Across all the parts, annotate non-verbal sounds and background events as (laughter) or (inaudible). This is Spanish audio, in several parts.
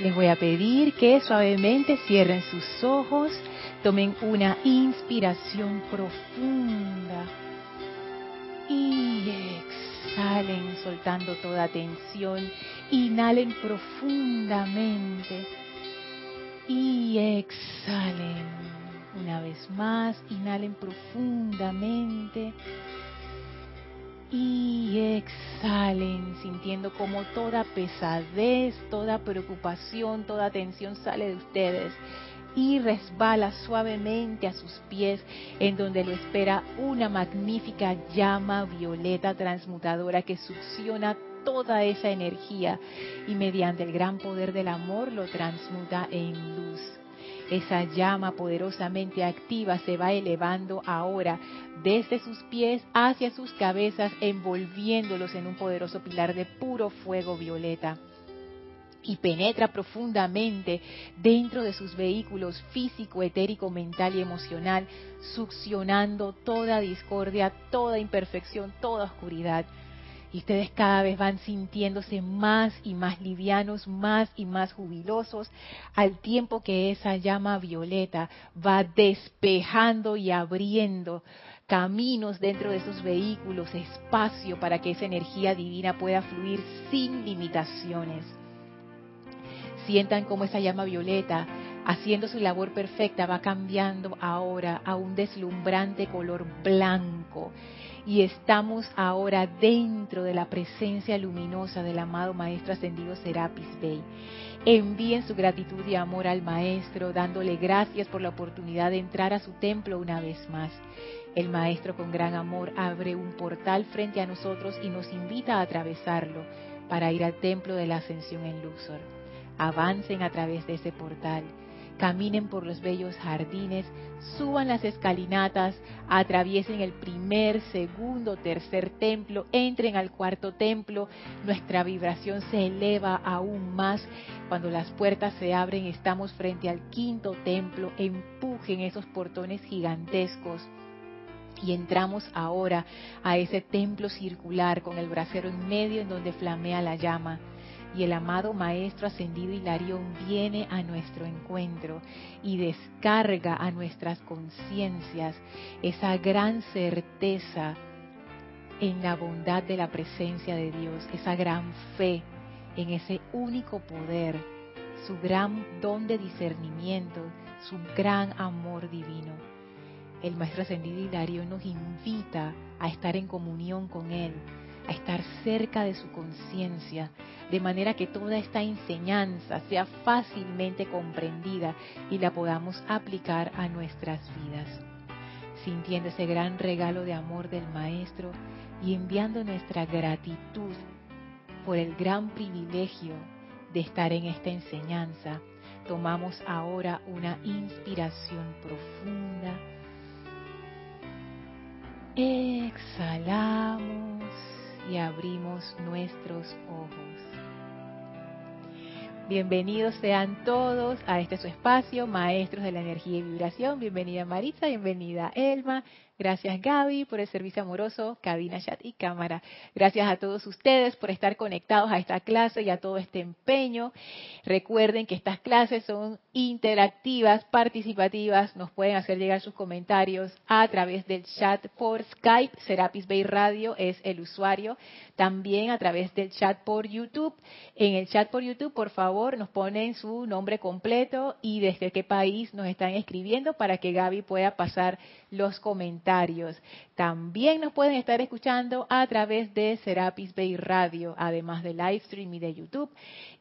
Les voy a pedir que suavemente cierren sus ojos, tomen una inspiración profunda y exhalen soltando toda tensión. Inhalen profundamente y exhalen. Una vez más, inhalen profundamente y exhalen sintiendo como toda pesadez, toda preocupación, toda tensión sale de ustedes y resbala suavemente a sus pies en donde lo espera una magnífica llama violeta transmutadora que succiona toda esa energía y mediante el gran poder del amor lo transmuta en luz. Esa llama poderosamente activa se va elevando ahora desde sus pies hacia sus cabezas, envolviéndolos en un poderoso pilar de puro fuego violeta. Y penetra profundamente dentro de sus vehículos físico, etérico, mental y emocional, succionando toda discordia, toda imperfección, toda oscuridad y ustedes cada vez van sintiéndose más y más livianos, más y más jubilosos, al tiempo que esa llama violeta va despejando y abriendo caminos dentro de esos vehículos, espacio para que esa energía divina pueda fluir sin limitaciones. Sientan cómo esa llama violeta, haciendo su labor perfecta, va cambiando ahora a un deslumbrante color blanco y estamos ahora dentro de la presencia luminosa del amado Maestro Ascendido Serapis Bey. Envíen su gratitud y amor al Maestro, dándole gracias por la oportunidad de entrar a su templo una vez más. El Maestro con gran amor abre un portal frente a nosotros y nos invita a atravesarlo para ir al templo de la ascensión en Luxor. Avancen a través de ese portal caminen por los bellos jardines, suban las escalinatas, atraviesen el primer, segundo, tercer templo, entren al cuarto templo, nuestra vibración se eleva aún más. Cuando las puertas se abren, estamos frente al quinto templo, empujen esos portones gigantescos. Y entramos ahora a ese templo circular con el brasero en medio en donde flamea la llama y el amado Maestro Ascendido Hilarión viene a nuestro encuentro y descarga a nuestras conciencias esa gran certeza en la bondad de la presencia de Dios, esa gran fe en ese único poder, su gran don de discernimiento, su gran amor divino. El Maestro Ascendido Hilarión nos invita a estar en comunión con Él, a estar cerca de su conciencia, de manera que toda esta enseñanza sea fácilmente comprendida y la podamos aplicar a nuestras vidas. Sintiendo ese gran regalo de amor del Maestro y enviando nuestra gratitud por el gran privilegio de estar en esta enseñanza, tomamos ahora una inspiración profunda. Exhalamos y abrimos nuestros ojos. Bienvenidos sean todos a este su espacio, Maestros de la Energía y Vibración. Bienvenida Marisa, bienvenida Elma, Gracias Gaby por el servicio amoroso, cabina, chat y cámara. Gracias a todos ustedes por estar conectados a esta clase y a todo este empeño. Recuerden que estas clases son interactivas, participativas. Nos pueden hacer llegar sus comentarios a través del chat por Skype. Serapis Bay Radio es el usuario. También a través del chat por YouTube. En el chat por YouTube, por favor, nos ponen su nombre completo y desde qué país nos están escribiendo para que Gaby pueda pasar los comentarios. También nos pueden estar escuchando a través de Serapis Bay Radio, además de live stream y de YouTube.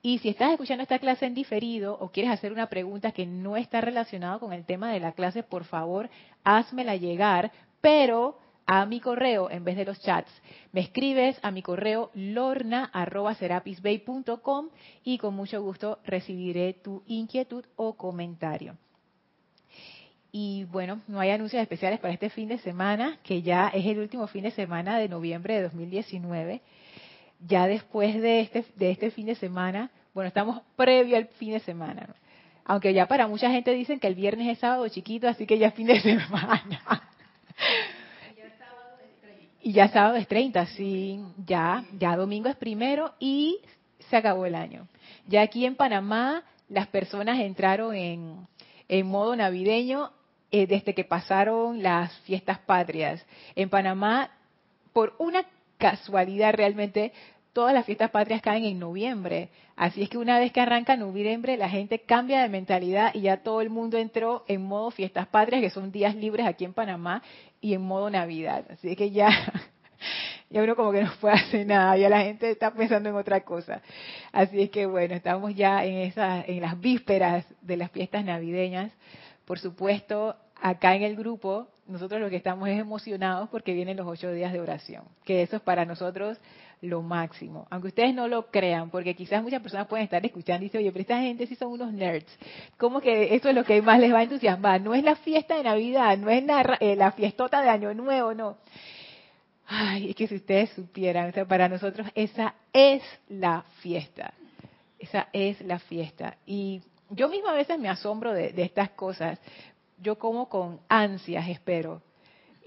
Y si estás escuchando esta clase en diferido o quieres hacer una pregunta que no está relacionada con el tema de la clase, por favor, házmela llegar, pero a mi correo en vez de los chats. Me escribes a mi correo lorna.serapisbay.com y con mucho gusto recibiré tu inquietud o comentario. Y bueno, no hay anuncios especiales para este fin de semana, que ya es el último fin de semana de noviembre de 2019. Ya después de este, de este fin de semana, bueno, estamos previo al fin de semana. Aunque ya para mucha gente dicen que el viernes es sábado chiquito, así que ya es fin de (laughs) semana. Y ya sábado es 30, sí, ya, ya domingo es primero y se acabó el año. Ya aquí en Panamá las personas entraron en, en modo navideño eh, desde que pasaron las fiestas patrias. En Panamá, por una casualidad realmente, todas las fiestas patrias caen en noviembre. Así es que una vez que arranca noviembre, la gente cambia de mentalidad y ya todo el mundo entró en modo fiestas patrias, que son días libres aquí en Panamá, y en modo Navidad. Así que ya, (laughs) ya uno como que no puede hacer nada, ya la gente está pensando en otra cosa. Así es que bueno, estamos ya en, esa, en las vísperas de las fiestas navideñas. Por supuesto, acá en el grupo, nosotros lo que estamos es emocionados porque vienen los ocho días de oración, que eso es para nosotros lo máximo. Aunque ustedes no lo crean, porque quizás muchas personas pueden estar escuchando y dicen, oye, pero esta gente sí son unos nerds. ¿Cómo que eso es lo que más les va a entusiasmar? No es la fiesta de Navidad, no es la, eh, la fiestota de Año Nuevo, no. Ay, es que si ustedes supieran, para nosotros esa es la fiesta. Esa es la fiesta. Y yo misma a veces me asombro de estas cosas. Yo como con ansias, espero,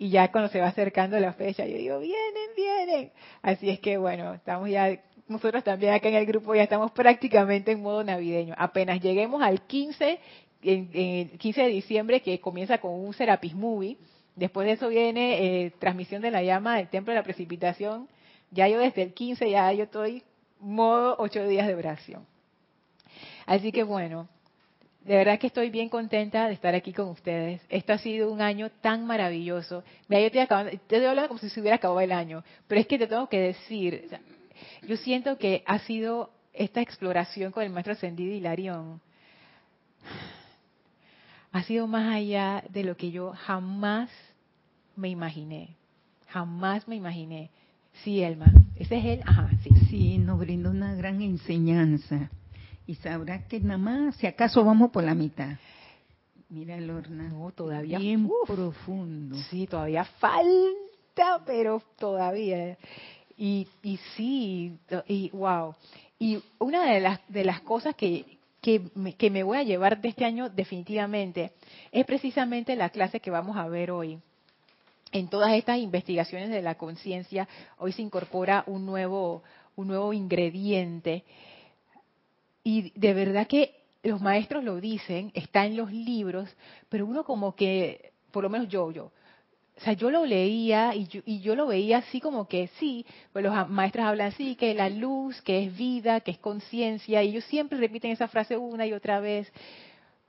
y ya cuando se va acercando la fecha, yo digo, vienen, vienen. Así es que bueno, estamos ya, nosotros también acá en el grupo ya estamos prácticamente en modo navideño. Apenas lleguemos al 15, en, 15 de diciembre, que comienza con un Serapis Movie, después de eso viene eh, transmisión de la llama del Templo de la Precipitación, ya yo desde el 15 ya yo estoy modo 8 días de oración. Así que bueno, de verdad que estoy bien contenta de estar aquí con ustedes. Esto ha sido un año tan maravilloso. Mira, yo estoy, hablando como si se hubiera acabado el año, pero es que te tengo que decir, yo siento que ha sido esta exploración con el maestro ascendido Hilarión, ha sido más allá de lo que yo jamás me imaginé. Jamás me imaginé. Sí, Elma, ese es él. Ajá, sí. Sí, nos brindó una gran enseñanza y sabrá que nada más, si acaso vamos por la mitad. Mira, Lorna. No, todavía. Bien profundo. Sí, todavía falta, pero todavía. Y, y sí, y wow. Y una de las, de las cosas que, que me, que me voy a llevar de este año definitivamente es precisamente la clase que vamos a ver hoy. En todas estas investigaciones de la conciencia, hoy se incorpora un nuevo, un nuevo ingrediente y de verdad que los maestros lo dicen, está en los libros, pero uno como que, por lo menos yo, yo, o sea, yo lo leía y yo, y yo lo veía así como que sí, pues los maestros hablan así, que la luz, que es vida, que es conciencia, y ellos siempre repiten esa frase una y otra vez,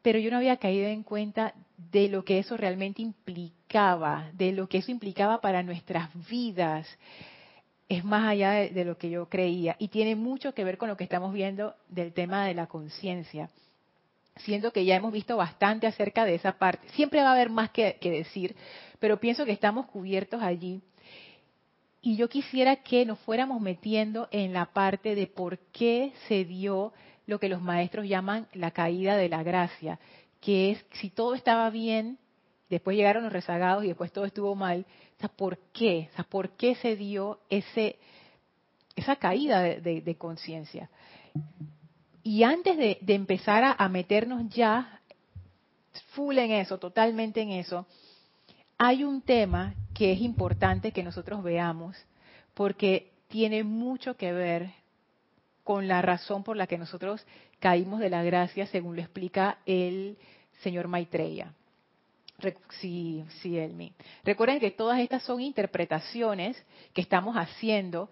pero yo no había caído en cuenta de lo que eso realmente implicaba, de lo que eso implicaba para nuestras vidas es más allá de, lo que yo creía y tiene mucho que ver con lo que estamos viendo del tema de la conciencia. Siento que ya hemos visto bastante acerca de esa parte. Siempre va a haber más que, que decir, pero pienso que estamos cubiertos allí. Y yo quisiera que nos fuéramos metiendo en la parte de por qué se dio lo que los maestros llaman la caída de la gracia, que es si todo estaba bien, después llegaron los rezagados y después todo estuvo mal, ¿por qué? ¿por qué se dio ese, esa caída de, conciencia? Y antes de, empezar a, meternos ya full en eso, totalmente en eso, hay un tema que es importante que nosotros veamos porque tiene mucho que ver con la razón por la que nosotros caímos de la gracia, según lo explica el señor Maitreya. Sí, sí, Elmi. Recuerden que todas estas son interpretaciones que estamos haciendo.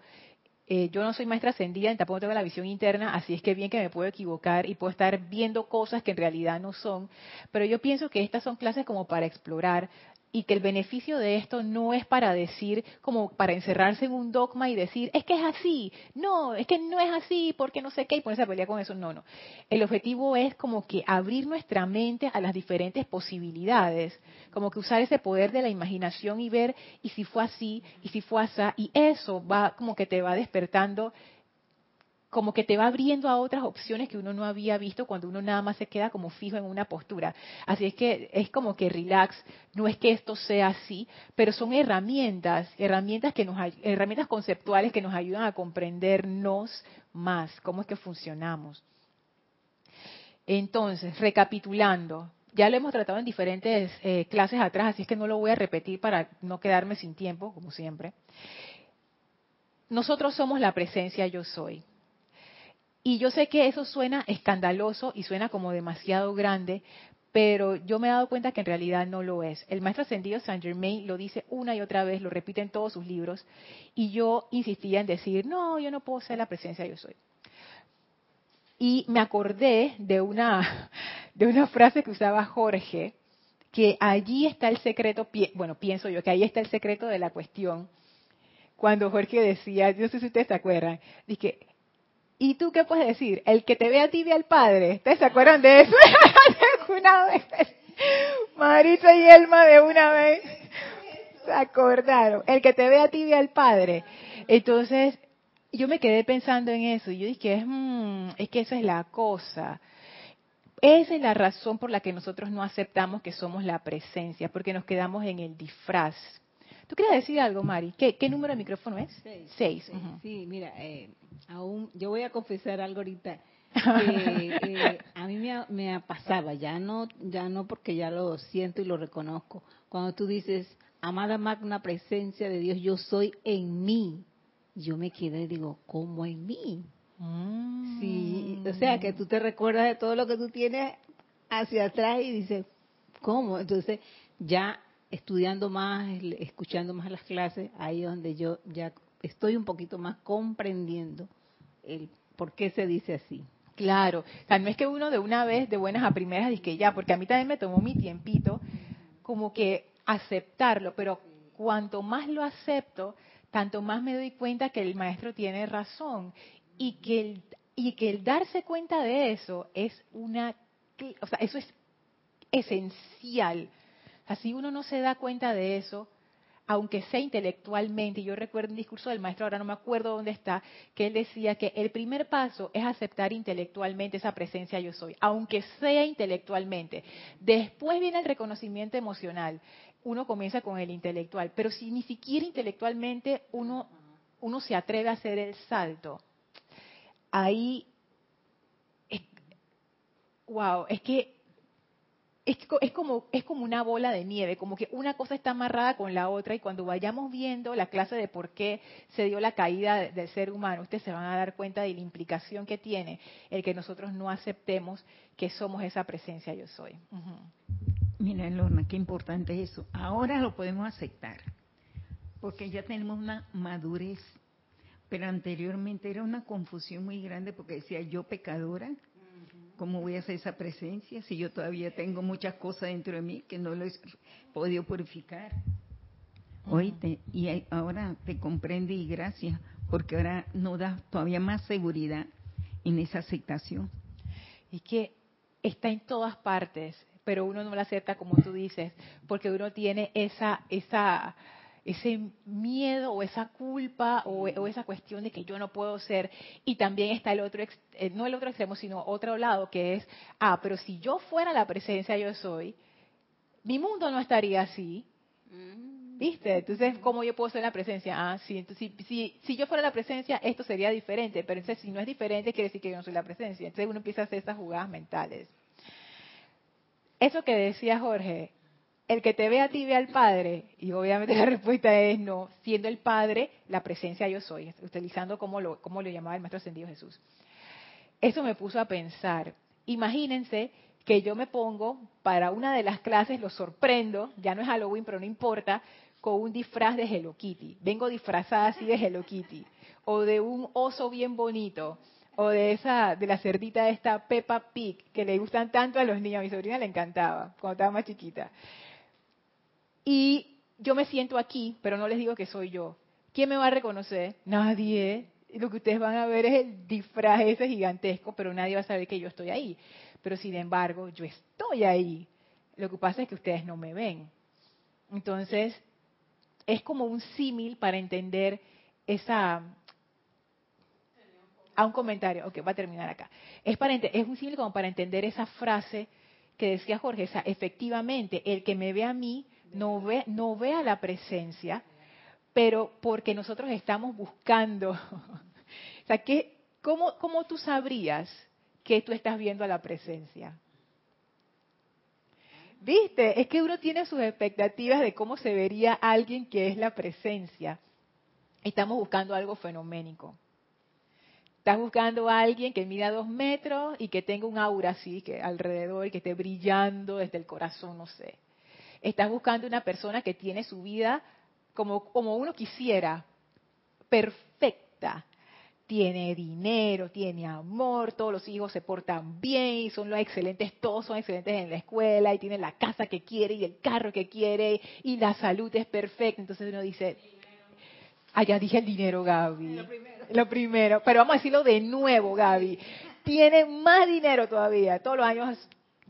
Eh, yo no soy maestra ascendida, tampoco tengo la visión interna, así es que bien que me puedo equivocar y puedo estar viendo cosas que en realidad no son, pero yo pienso que estas son clases como para explorar y que el beneficio de esto no es para decir, como para encerrarse en un dogma y decir, es que es así, no, es que no es así, porque no sé qué, y ponerse a pelear con eso, no, no. El objetivo es como que abrir nuestra mente a las diferentes posibilidades, como que usar ese poder de la imaginación y ver, y si fue así, y si fue así, y eso va como que te va despertando como que te va abriendo a otras opciones que uno no había visto cuando uno nada más se queda como fijo en una postura. Así es que es como que relax, no es que esto sea así, pero son herramientas, herramientas que nos herramientas conceptuales que nos ayudan a comprendernos más, cómo es que funcionamos. Entonces, recapitulando, ya lo hemos tratado en diferentes eh, clases atrás, así es que no lo voy a repetir para no quedarme sin tiempo, como siempre. Nosotros somos la presencia yo soy Y yo sé que eso suena escandaloso y suena como demasiado grande, pero yo me he dado cuenta que en realidad no lo es. El maestro ascendido Saint Germain lo dice una y otra vez, lo repite en todos sus libros, y yo insistía en decir, no, yo no puedo ser la presencia yo soy. Y me acordé de una, (laughs) de una frase que usaba Jorge, que allí está el secreto, bueno, pienso yo que ahí está el secreto de la cuestión. Cuando Jorge decía, yo no sé si ustedes se acuerdan, dije, ¿y tú qué puedes decir? El que te ve a ti al Padre. ¿Ustedes se acuerdan de eso? (laughs) una vez. Marita y Elma de una vez se acordaron. El que te ve a ti al Padre. Entonces, yo me quedé pensando en eso y yo dije, mm, es que esa es la cosa. Esa es la razón por la que nosotros no aceptamos que somos la presencia, porque nos quedamos en el disfraz. ¿Tú quieres decir algo, Mari? ¿Qué, número de micrófono es? Seis. Sí, mira, eh, aún yo voy a confesar algo ahorita. (laughs) Que, eh, a mí me, me pasaba, ya no, ya no porque ya lo siento y lo reconozco. Cuando tú dices, amada magna presencia de Dios, yo soy en mí. Yo me quedo y digo, ¿cómo en mí? Sí, o sea, que tú te recuerdas de todo lo que tú tienes hacia atrás y dices, ¿cómo? Entonces, ya estudiando más, escuchando más las clases, ahí es donde yo ya estoy un poquito más comprendiendo el por qué se dice así. Claro, o sea, no es que uno de una vez, de buenas a primeras, dice que ya, porque a mí también me tomó mi tiempito, como que aceptarlo, pero cuanto más lo acepto, tanto más me doy cuenta que el maestro tiene razón y que el, y que el darse cuenta de eso es una, o sea, eso es esencial. Así uno no se da cuenta de eso, aunque sea intelectualmente. Yo recuerdo un discurso del maestro, ahora no me acuerdo dónde está, que él decía que el primer paso es aceptar intelectualmente esa presencia yo soy, aunque sea intelectualmente. Después viene el reconocimiento emocional. Uno comienza con el intelectual, pero si ni siquiera intelectualmente uno, uno se atreve a hacer el salto, ahí, es, wow, es que es, como, es como una bola de nieve, como que una cosa está amarrada con la otra y cuando vayamos viendo la clase de por qué se dio la caída del ser humano, ustedes se van a dar cuenta de la implicación que tiene el que nosotros no aceptemos que somos esa presencia yo soy. Mira, Lorna, qué importante eso. Ahora lo podemos aceptar, porque ya tenemos una madurez pero anteriormente era una confusión muy grande porque decía yo pecadora, ¿cómo voy a hacer esa presencia si yo todavía tengo muchas cosas dentro de mí que no lo he podido purificar? Oíste, y ahora te comprende y gracias, porque ahora nos da todavía más seguridad en esa aceptación. Y que está en todas partes, pero uno no la acepta como tú dices, porque uno tiene esa, esa, ese miedo o esa culpa o, esa cuestión de que yo no puedo ser. Y también está el otro, eh, no el otro extremo, sino otro lado, que es, ah, pero si yo fuera la presencia yo soy, mi mundo no estaría así. Mm. ¿Viste? Entonces, ¿cómo yo puedo ser la presencia? Ah, sí, entonces, si, si, yo fuera la presencia, esto sería diferente, pero entonces si no es diferente, quiere decir que yo no soy la presencia. Entonces uno empieza a hacer esas jugadas mentales. Eso que decía Jorge, el que te ve a ti ve al Padre. Y obviamente (laughs) la respuesta es no, siendo el Padre la presencia yo soy, utilizando como lo, como lo llamaba el Maestro Ascendido Jesús. Eso me puso a pensar. Imagínense que yo me pongo para una de las clases, lo sorprendo, ya no es Halloween, pero no importa, con un disfraz de Hello Kitty. Vengo disfrazada así de Hello Kitty. O de un oso bien bonito. O de esa, de la cerdita de esta Peppa Pig, que le gustan tanto a los niños. A mi sobrina le encantaba, cuando estaba más chiquita. Y yo me siento aquí, pero no les digo que soy yo. ¿Quién me va a reconocer? Nadie. Lo que ustedes van a ver es el disfraz ese gigantesco, pero nadie va a saber que yo estoy ahí. Pero sin embargo, yo estoy ahí. Lo que pasa es que ustedes no me ven. Entonces, es como un símil para entender esa... A un comentario, ok, va a terminar acá. Es, para, es un símil como para entender esa frase que decía Jorge, esa, efectivamente, el que me ve a mí no ve, no vea la presencia, pero porque nosotros estamos buscando. (laughs) o sea, ¿qué, cómo, ¿cómo tú sabrías que tú estás viendo a la presencia? ¿Viste? Es que uno tiene sus expectativas de cómo se vería alguien que es la presencia. Estamos buscando algo fenoménico. Estás buscando a alguien que mida dos metros y que tenga un aura así, que alrededor, que esté brillando desde el corazón, no sé. Estás buscando una persona que tiene su vida como, como uno quisiera, perfecta. Tiene dinero, tiene amor, todos los hijos se portan bien, son los excelentes, todos son excelentes en la escuela, y tiene la casa que quiere y el carro que quiere, y la salud es perfecta. Entonces uno dice, ya dije el dinero, Gaby. Lo primero. Lo primero. Pero vamos a decirlo de nuevo, Gaby. Tiene más dinero todavía. Todos los años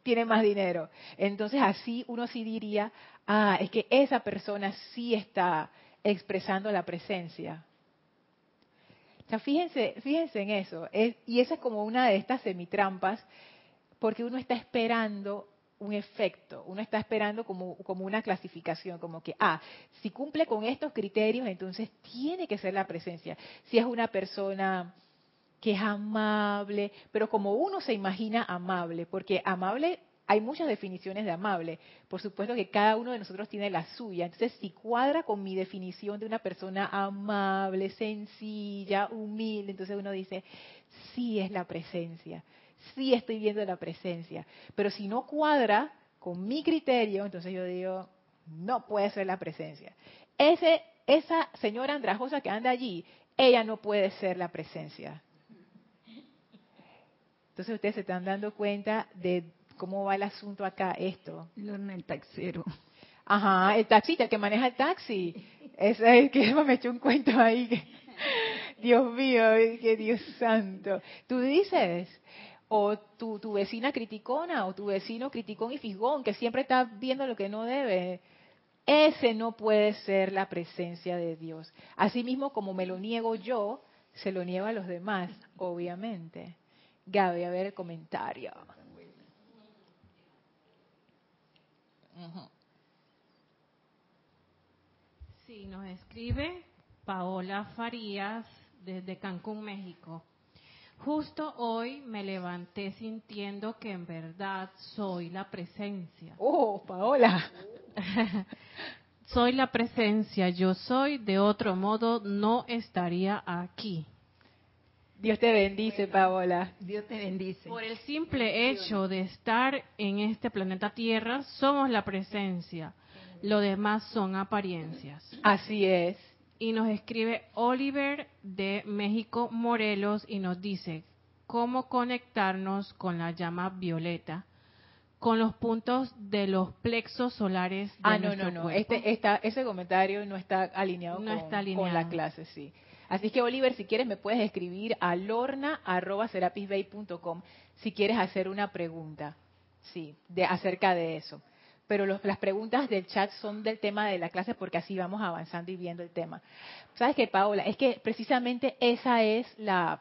tiene más dinero. Entonces así uno sí diría, ah, es que esa persona sí está expresando la presencia. O sea, fíjense, fíjense en eso. y esa es como una de estas semitrampas, porque uno está esperando un efecto, uno está esperando como, como una clasificación, como que, ah, si cumple con estos criterios, entonces tiene que ser la presencia. Si es una persona que es amable, pero como uno se imagina amable, porque amable, hay muchas definiciones de amable, por supuesto que cada uno de nosotros tiene la suya, entonces si cuadra con mi definición de una persona amable, sencilla, humilde, entonces uno dice, sí es la presencia sí estoy viendo la presencia. Pero si no cuadra con mi criterio, entonces yo digo, no puede ser la presencia. Ese, esa señora andrajosa que anda allí, ella no puede ser la presencia. Entonces ustedes se están dando cuenta de cómo va el asunto acá, esto. Lorna, el taxero. Ajá, el taxista, el que maneja el taxi. Es el que (laughs) me echó un cuento ahí. (laughs) Dios mío, que Dios santo. Tú dices, o tu, tu vecina criticona, o tu vecino criticón y fisgón, que siempre está viendo lo que no debe. Ese no puede ser la presencia de Dios. Asimismo, como me lo niego yo, se lo niego a los demás, obviamente. Gaby, a ver el comentario. Sí, nos escribe Paola Farías desde Cancún, México. Justo hoy me levanté sintiendo que en verdad soy la presencia. Oh, Paola. (laughs) soy la presencia, yo soy, de otro modo no estaría aquí. Dios te bendice, Paola. Dios te bendice. Por el simple hecho de estar en este planeta Tierra, somos la presencia. Lo demás son apariencias. Así es y nos escribe Oliver de México, Morelos, y nos dice cómo conectarnos con la llama violeta, con los puntos de los plexos solares de ah, no, no, no. Este, ese comentario no está alineado, con, está alineado con la clase, sí. Así que, Oliver, si quieres, me puedes escribir a lorna.serapisbay.com si quieres hacer una pregunta, sí, de, acerca de eso pero las preguntas del chat son del tema de la clase porque así vamos avanzando y viendo el tema. ¿Sabes qué, Paola? Es que precisamente esa es la,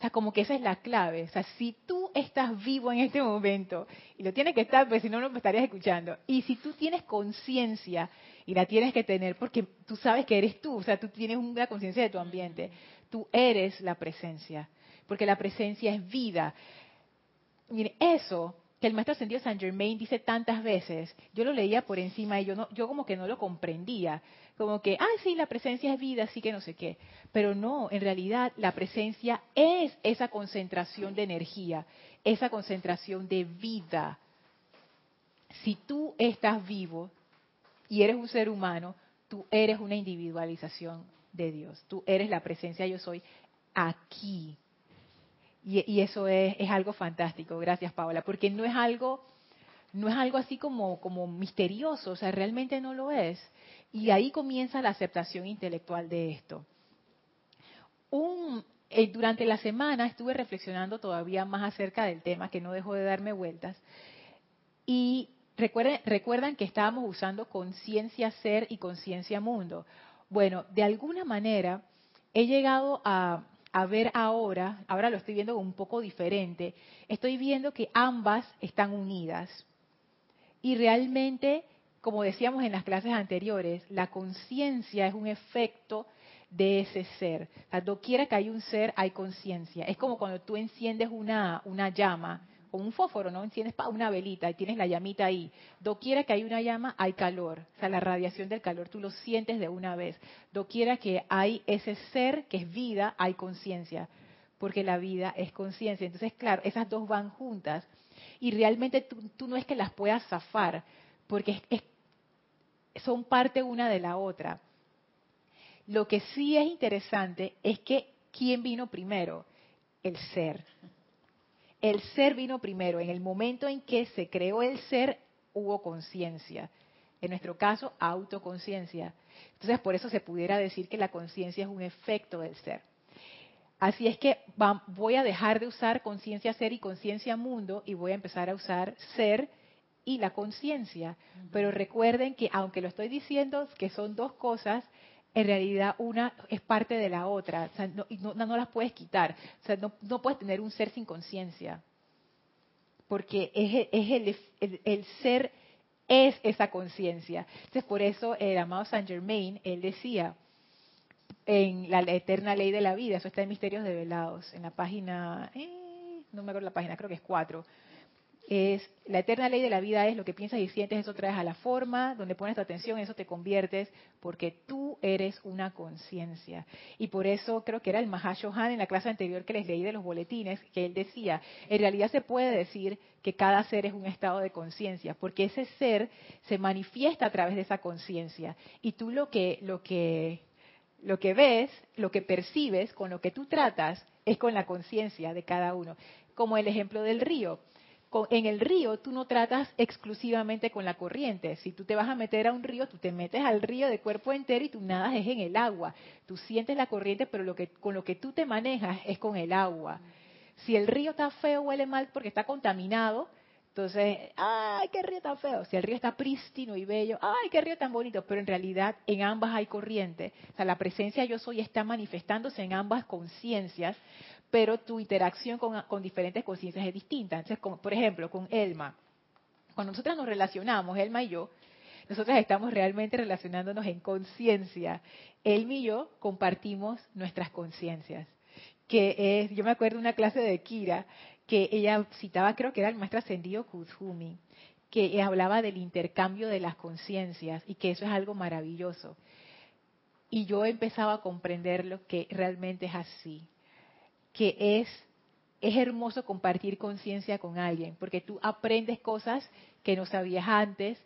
o como que esa es la clave. O sea, si tú estás vivo en este momento, y lo tienes que estar, pues si no, no me estarías escuchando, y si tú tienes conciencia, y la tienes que tener porque tú sabes que eres tú, o sea, tú tienes una conciencia de tu ambiente, tú eres la presencia, porque la presencia es vida. Mire, eso que el maestro ascendido Saint Germain dice tantas veces, yo lo leía por encima y yo, no, yo como que no lo comprendía, como que, ah, sí, la presencia es vida, así que no sé qué, pero no, en realidad la presencia es esa concentración de energía, esa concentración de vida. Si tú estás vivo y eres un ser humano, tú eres una individualización de Dios, tú eres la presencia yo soy aquí. Y, eso es, algo fantástico, gracias Paola, porque no es algo, no es algo así como, misterioso, o sea, realmente no lo es. Y ahí comienza la aceptación intelectual de esto. Eh, durante la semana estuve reflexionando todavía más acerca del tema, que no dejó de darme vueltas. Y recuerden, recuerdan que estábamos usando conciencia ser y conciencia mundo. Bueno, de alguna manera he llegado a, a ver ahora, ahora lo estoy viendo un poco diferente, estoy viendo que ambas están unidas. Y realmente, como decíamos en las clases anteriores, la conciencia es un efecto de ese ser. O sea, doquiera que hay un ser, hay conciencia. Es como cuando tú enciendes una, una llama como un fósforo, ¿no? Enciendes una velita y tienes la llamita ahí. Doquiera que hay una llama, hay calor. O sea, la radiación del calor tú lo sientes de una vez. Doquiera que hay ese ser que es vida, hay conciencia. porque la vida es conciencia. Entonces, claro, esas dos van juntas y realmente tú, no es que las puedas zafar, porque son parte una de la otra. Lo que sí es interesante es que ¿quién vino primero? El ser. El ser vino primero. En el momento en que se creó el ser, hubo conciencia. En nuestro caso, autoconciencia. Entonces, por eso se pudiera decir que la conciencia es un efecto del ser. Así es que voy a dejar de usar conciencia ser y conciencia mundo y voy a empezar a usar ser y la conciencia. Pero recuerden que aunque lo estoy diciendo que son dos cosas, en realidad una es parte de la otra. O sea, no, no, las puedes quitar. O sea, no, puedes tener un ser sin conciencia. Porque es, es el, el, ser es esa conciencia. Entonces, por eso el amado Saint Germain, él decía, en la eterna ley de la vida, eso está en Misterios Develados, en la página, eh, no me acuerdo la página, creo que es cuatro. La eterna ley de la vida es lo que piensas y sientes, eso traes a la forma, donde pones tu atención, eso te conviertes, porque tú eres una conciencia. Y por eso creo que era el Mahashohan en la clase anterior que les leí de los boletines, que él decía, en realidad se puede decir que cada ser es un estado de conciencia, porque ese ser se manifiesta a través de esa conciencia. Y tú lo que, lo que lo que ves, lo que percibes, con lo que tú tratas, es con la conciencia de cada uno. Como el ejemplo del río. En el río tú no tratas exclusivamente con la corriente. Si tú te vas a meter a un río, tú te metes al río de cuerpo entero y tú nadas es en el agua. Tú sientes la corriente, pero lo que, con lo que tú te manejas es con el agua. Si el río está feo, huele mal porque está contaminado, entonces, ¡ay, qué río tan feo! Si el río está prístino y bello, ¡ay, qué río tan bonito! Pero en realidad en ambas hay corriente. O sea, la presencia yo soy está manifestándose en ambas conciencias, pero tu interacción con, diferentes conciencias es distinta. Entonces, por ejemplo, con Elma. Cuando nosotros nos relacionamos, Elma y yo, nosotros estamos realmente relacionándonos en conciencia. Elma y yo compartimos nuestras conciencias que es, yo me acuerdo de una clase de Kira que ella citaba, creo que era el maestro ascendido Kuzumi, que hablaba del intercambio de las conciencias y que eso es algo maravilloso. Y yo empezaba a comprender lo que realmente es así, que es, es hermoso compartir conciencia con alguien, porque tú aprendes cosas que no sabías antes,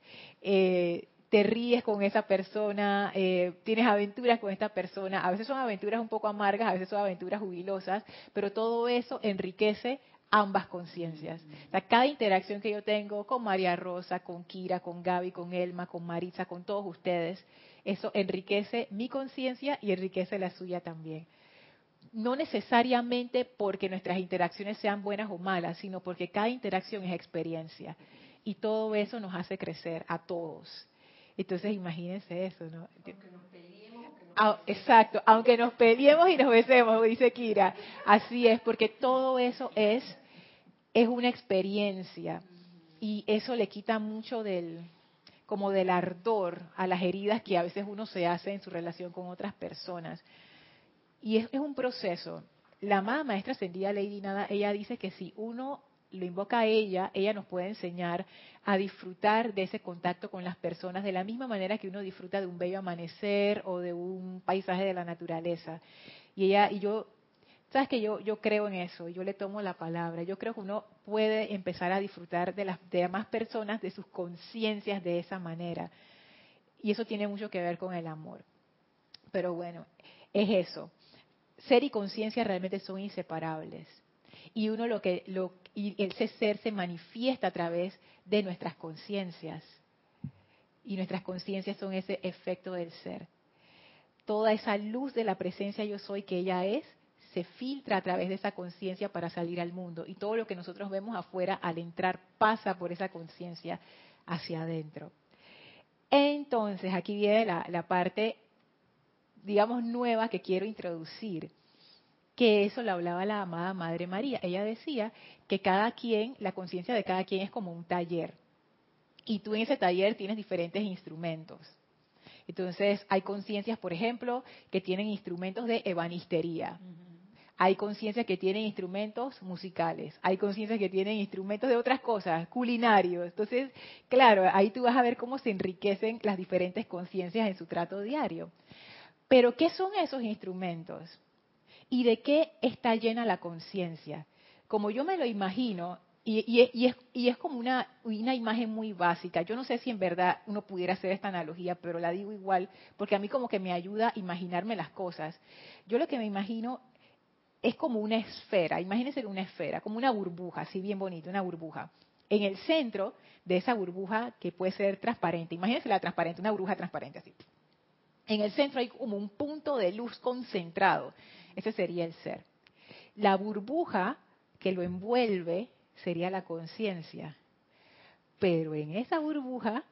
eh, te ríes con esa persona, eh, tienes aventuras con esta persona, a veces son aventuras un poco amargas, a veces son aventuras jubilosas, pero todo eso enriquece ambas conciencias. cada interacción que yo tengo con María Rosa, con Kira, con Gaby, con Elma, con Maritza, con todos ustedes, eso enriquece mi conciencia y enriquece la suya también. No necesariamente porque nuestras interacciones sean buenas o malas, sino porque cada interacción es experiencia. Y todo eso nos hace crecer a todos. Entonces imagínense eso, ¿no? Ah, exacto, aunque nos peleemos y nos besemos, dice Kira. Así es, porque todo eso es, es una experiencia y eso le quita mucho del, como del ardor a las heridas que a veces uno se hace en su relación con otras personas. Y es, es un proceso. La amada maestra ascendida Lady Nada, ella dice que si uno lo invoca a ella, ella nos puede enseñar a disfrutar de ese contacto con las personas de la misma manera que uno disfruta de un bello amanecer o de un paisaje de la naturaleza. Y ella y yo sabes que yo yo creo en eso, yo le tomo la palabra. Yo creo que uno puede empezar a disfrutar de las demás personas de sus conciencias de esa manera. Y eso tiene mucho que ver con el amor. Pero bueno, es eso. Ser y conciencia realmente son inseparables y uno lo que lo y ese ser se manifiesta a través de nuestras conciencias. Y nuestras conciencias son ese efecto del ser. Toda esa luz de la presencia yo soy que ella es se filtra a través de esa conciencia para salir al mundo. Y todo lo que nosotros vemos afuera al entrar pasa por esa conciencia hacia adentro. Entonces aquí viene la, la parte digamos nueva que quiero introducir que eso lo hablaba la amada Madre María. Ella decía que cada quien, la conciencia de cada quien es como un taller. Y tú en ese taller tienes diferentes instrumentos. Entonces, hay conciencias, por ejemplo, que tienen instrumentos de ebanistería. Hay conciencias que tienen instrumentos musicales. Hay conciencias que tienen instrumentos de otras cosas, culinarios. Entonces, claro, ahí tú vas a ver cómo se enriquecen las diferentes conciencias en su trato diario. Pero, ¿qué son esos instrumentos? ¿Y de qué está llena la conciencia? Como yo me lo imagino, y, es, como una, una imagen muy básica. Yo no sé si en verdad uno pudiera hacer esta analogía, pero la digo igual, porque a mí como que me ayuda a imaginarme las cosas. Yo lo que me imagino es como una esfera, imagínense una esfera, como una burbuja, así bien bonita, una burbuja. En el centro de esa burbuja, que puede ser transparente, imagínense la transparente, una burbuja transparente así. En el centro hay como un punto de luz concentrado. Ese sería el ser. La burbuja que lo envuelve sería la conciencia. Pero en esa burbuja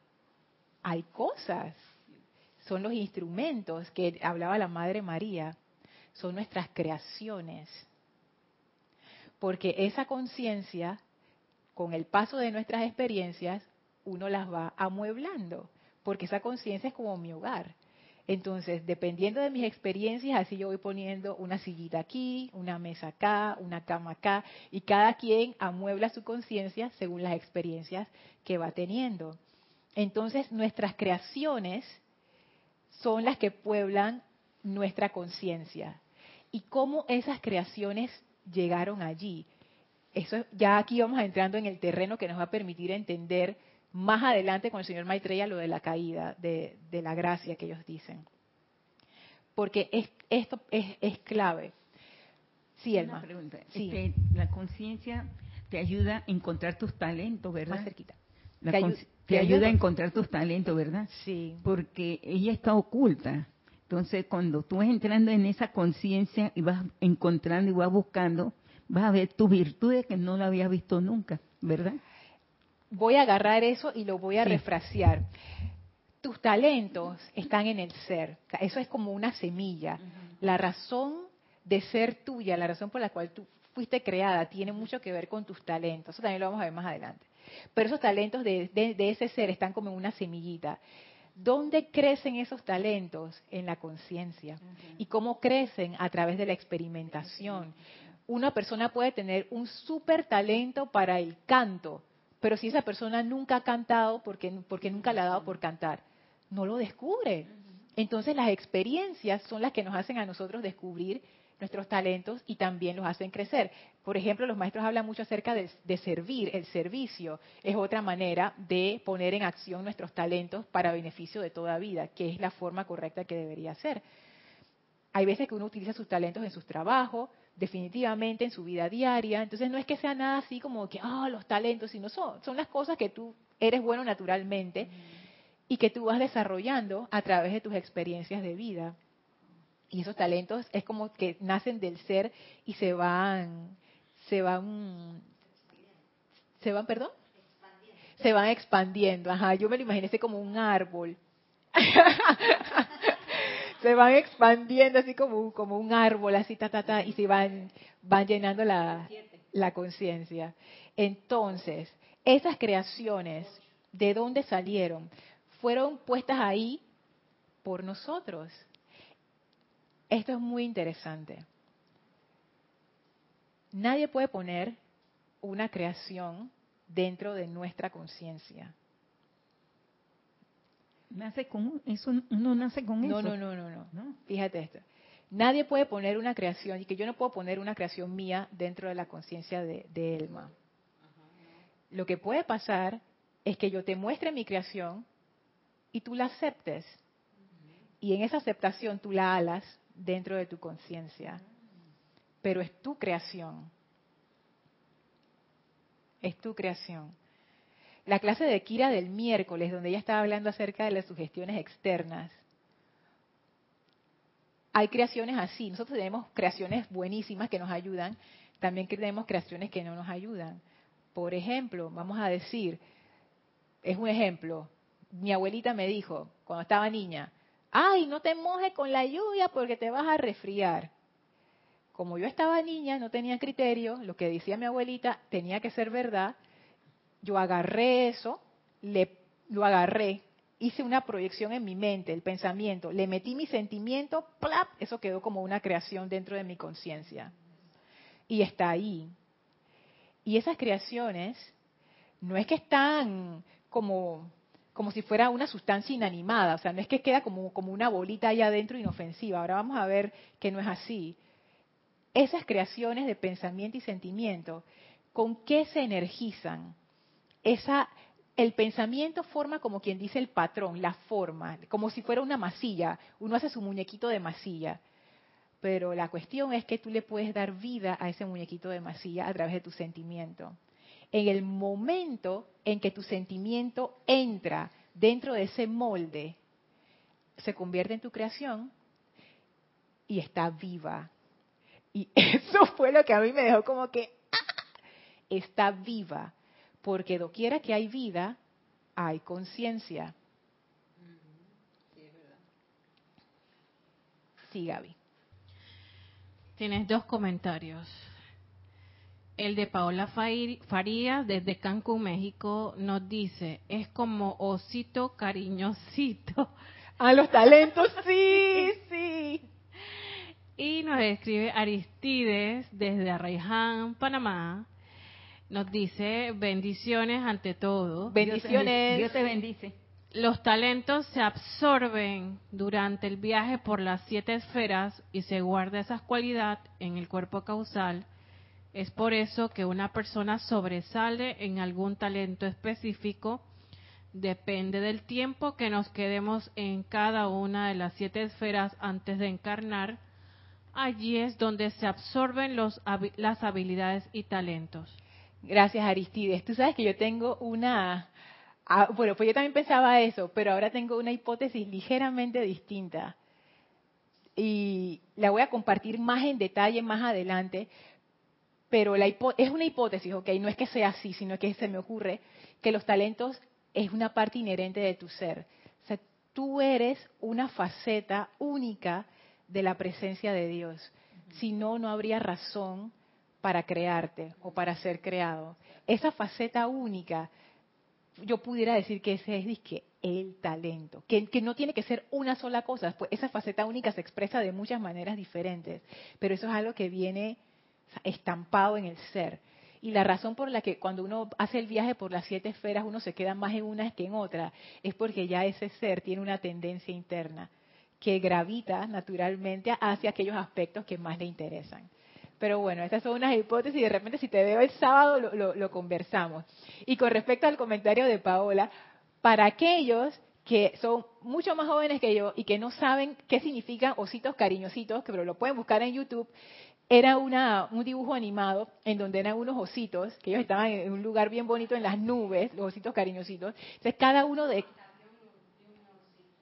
hay cosas. Son los instrumentos que hablaba la Madre María. Son nuestras creaciones. Porque esa conciencia, con el paso de nuestras experiencias, uno las va amueblando. Porque esa conciencia es como mi hogar. Entonces, dependiendo de mis experiencias, así yo voy poniendo una sillita aquí, una mesa acá, una cama acá, y cada quien amuebla su conciencia según las experiencias que va teniendo. Entonces, nuestras creaciones son las que pueblan nuestra conciencia. ¿Y cómo esas creaciones llegaron allí? Eso ya aquí vamos entrando en el terreno que nos va a permitir entender más adelante con el señor Maitreya lo de la caída, de, la gracia que ellos dicen. Porque esto es, clave. Sí, Elma. pregunta. Este, la conciencia te ayuda a encontrar tus talentos, ¿verdad? Más cerquita. te, ayuda, a encontrar tus talentos, ¿verdad? Sí. Porque ella está oculta. Entonces, cuando tú vas entrando en esa conciencia y vas encontrando y vas buscando, vas a ver tus virtudes que no la habías visto nunca, ¿verdad? Voy a agarrar eso y lo voy a refrasear. Tus talentos están en el ser. Eso es como una semilla. La razón de ser tuya, la razón por la cual tú fuiste creada, tiene mucho que ver con tus talentos. Eso también lo vamos a ver más adelante. Pero esos talentos de, ese ser están como en una semillita. ¿Dónde crecen esos talentos? En la conciencia. ¿Y cómo crecen? A través de la experimentación. Una persona puede tener un súper talento para el canto, pero si esa persona nunca ha cantado, porque, porque nunca le ha dado por cantar, no lo descubre. Entonces las experiencias son las que nos hacen a nosotros descubrir nuestros talentos y también los hacen crecer. Por ejemplo, los maestros hablan mucho acerca de, de, servir, el servicio es otra manera de poner en acción nuestros talentos para beneficio de toda vida, que es la forma correcta que debería ser. Hay veces que uno utiliza sus talentos en sus trabajos, definitivamente en su vida diaria. Entonces no es que sea nada así como que, ah, los talentos, sino son, son las cosas que tú eres bueno naturalmente y que tú vas desarrollando a través de tus experiencias de vida. Y esos talentos es como que nacen del ser y se van, se van, se van, perdón, se van expandiendo. Ajá, yo me lo imaginé como un árbol. (laughs) se van expandiendo así como, como un árbol, así, ta, ta, ta, y se van, van llenando la, la conciencia. Entonces, esas creaciones, ¿de dónde salieron? Fueron puestas ahí por nosotros. Esto es muy interesante. Nadie puede poner una creación dentro de nuestra conciencia. Nace con eso, uno nace con eso. No, no, no, no, no. Fíjate esto. Nadie puede poner una creación, y que yo no puedo poner una creación mía dentro de la conciencia de, Elma. Lo que puede pasar es que yo te muestre mi creación y tú la aceptes. Y en esa aceptación tú la alas dentro de tu conciencia. Pero es tu creación. Es tu creación la clase de Kira del miércoles, donde ella estaba hablando acerca de las sugestiones externas. Hay creaciones así. Nosotros tenemos creaciones buenísimas que nos ayudan, también tenemos creaciones que no nos ayudan. Por ejemplo, vamos a decir, es un ejemplo, mi abuelita me dijo cuando estaba niña, ay, no te mojes con la lluvia porque te vas a resfriar. Como yo estaba niña, no tenía criterio, lo que decía mi abuelita tenía que ser verdad, yo agarré eso, le, lo agarré, hice una proyección en mi mente, el pensamiento, le metí mi sentimiento, ¡plap! Eso quedó como una creación dentro de mi conciencia. Y está ahí. Y esas creaciones no es que están como, como si fuera una sustancia inanimada, o sea, no es que queda como, como una bolita ahí adentro inofensiva. Ahora vamos a ver que no es así. esas creaciones de pensamiento y sentimiento, ¿con qué se energizan? Esa, el pensamiento forma como quien dice el patrón, la forma, como si fuera una masilla. Uno hace su muñequito de masilla. Pero la cuestión es que tú le puedes dar vida a ese muñequito de masilla a través de tu sentimiento. En el momento en que tu sentimiento entra dentro de ese molde, se convierte en tu creación y está viva. Y (laughs) eso fue lo que a mí me dejó como que ¡ah! está viva, porque doquiera que hay vida, hay conciencia. Sí, Gaby. Tienes dos comentarios. El de Paola Farías desde Cancún, México, nos dice, es como osito cariñosito. A los talentos, (laughs) sí, sí. Y nos escribe Aristides desde Arraiján, Panamá. Nos dice bendiciones ante todo. Bendiciones. Dios te bendice. Los talentos se absorben durante el viaje por las siete esferas y se guarda esa cualidad en el cuerpo causal. Es por eso que una persona sobresale en algún talento específico. Depende del tiempo que nos quedemos en cada una de las siete esferas antes de encarnar. Allí es donde se absorben los, las habilidades y talentos. Gracias, Aristides. Tú sabes que yo tengo una Ah, bueno, pues yo también pensaba eso, pero ahora tengo una hipótesis ligeramente distinta. Y la voy a compartir más en detalle más adelante, pero la es una hipótesis, ¿ok? No es que sea así, sino que se me ocurre que los talentos es una parte inherente de tu ser. O sea, tú eres una faceta única de la presencia de Dios. Si no, no habría razón para crearte o para ser creado. Esa faceta única yo pudiera decir que ese es el talento, que, no tiene que ser una sola cosa, pues esa faceta única se expresa de muchas maneras diferentes, pero eso es algo que viene estampado en el ser. Y la razón por la que cuando uno hace el viaje por las siete esferas uno se queda más en unas que en otras es porque ya ese ser tiene una tendencia interna que gravita naturalmente hacia aquellos aspectos que más le interesan. Pero bueno, esas son unas hipótesis y de repente si te veo el sábado lo, conversamos. Y con respecto al comentario de Paola, para aquellos que son mucho más jóvenes que yo y que no saben qué significan ositos cariñositos, que pero lo pueden buscar en YouTube, era una, un dibujo animado en donde eran unos ositos, que ellos estaban en un lugar bien bonito en las nubes, los ositos cariñositos. Entonces cada uno de...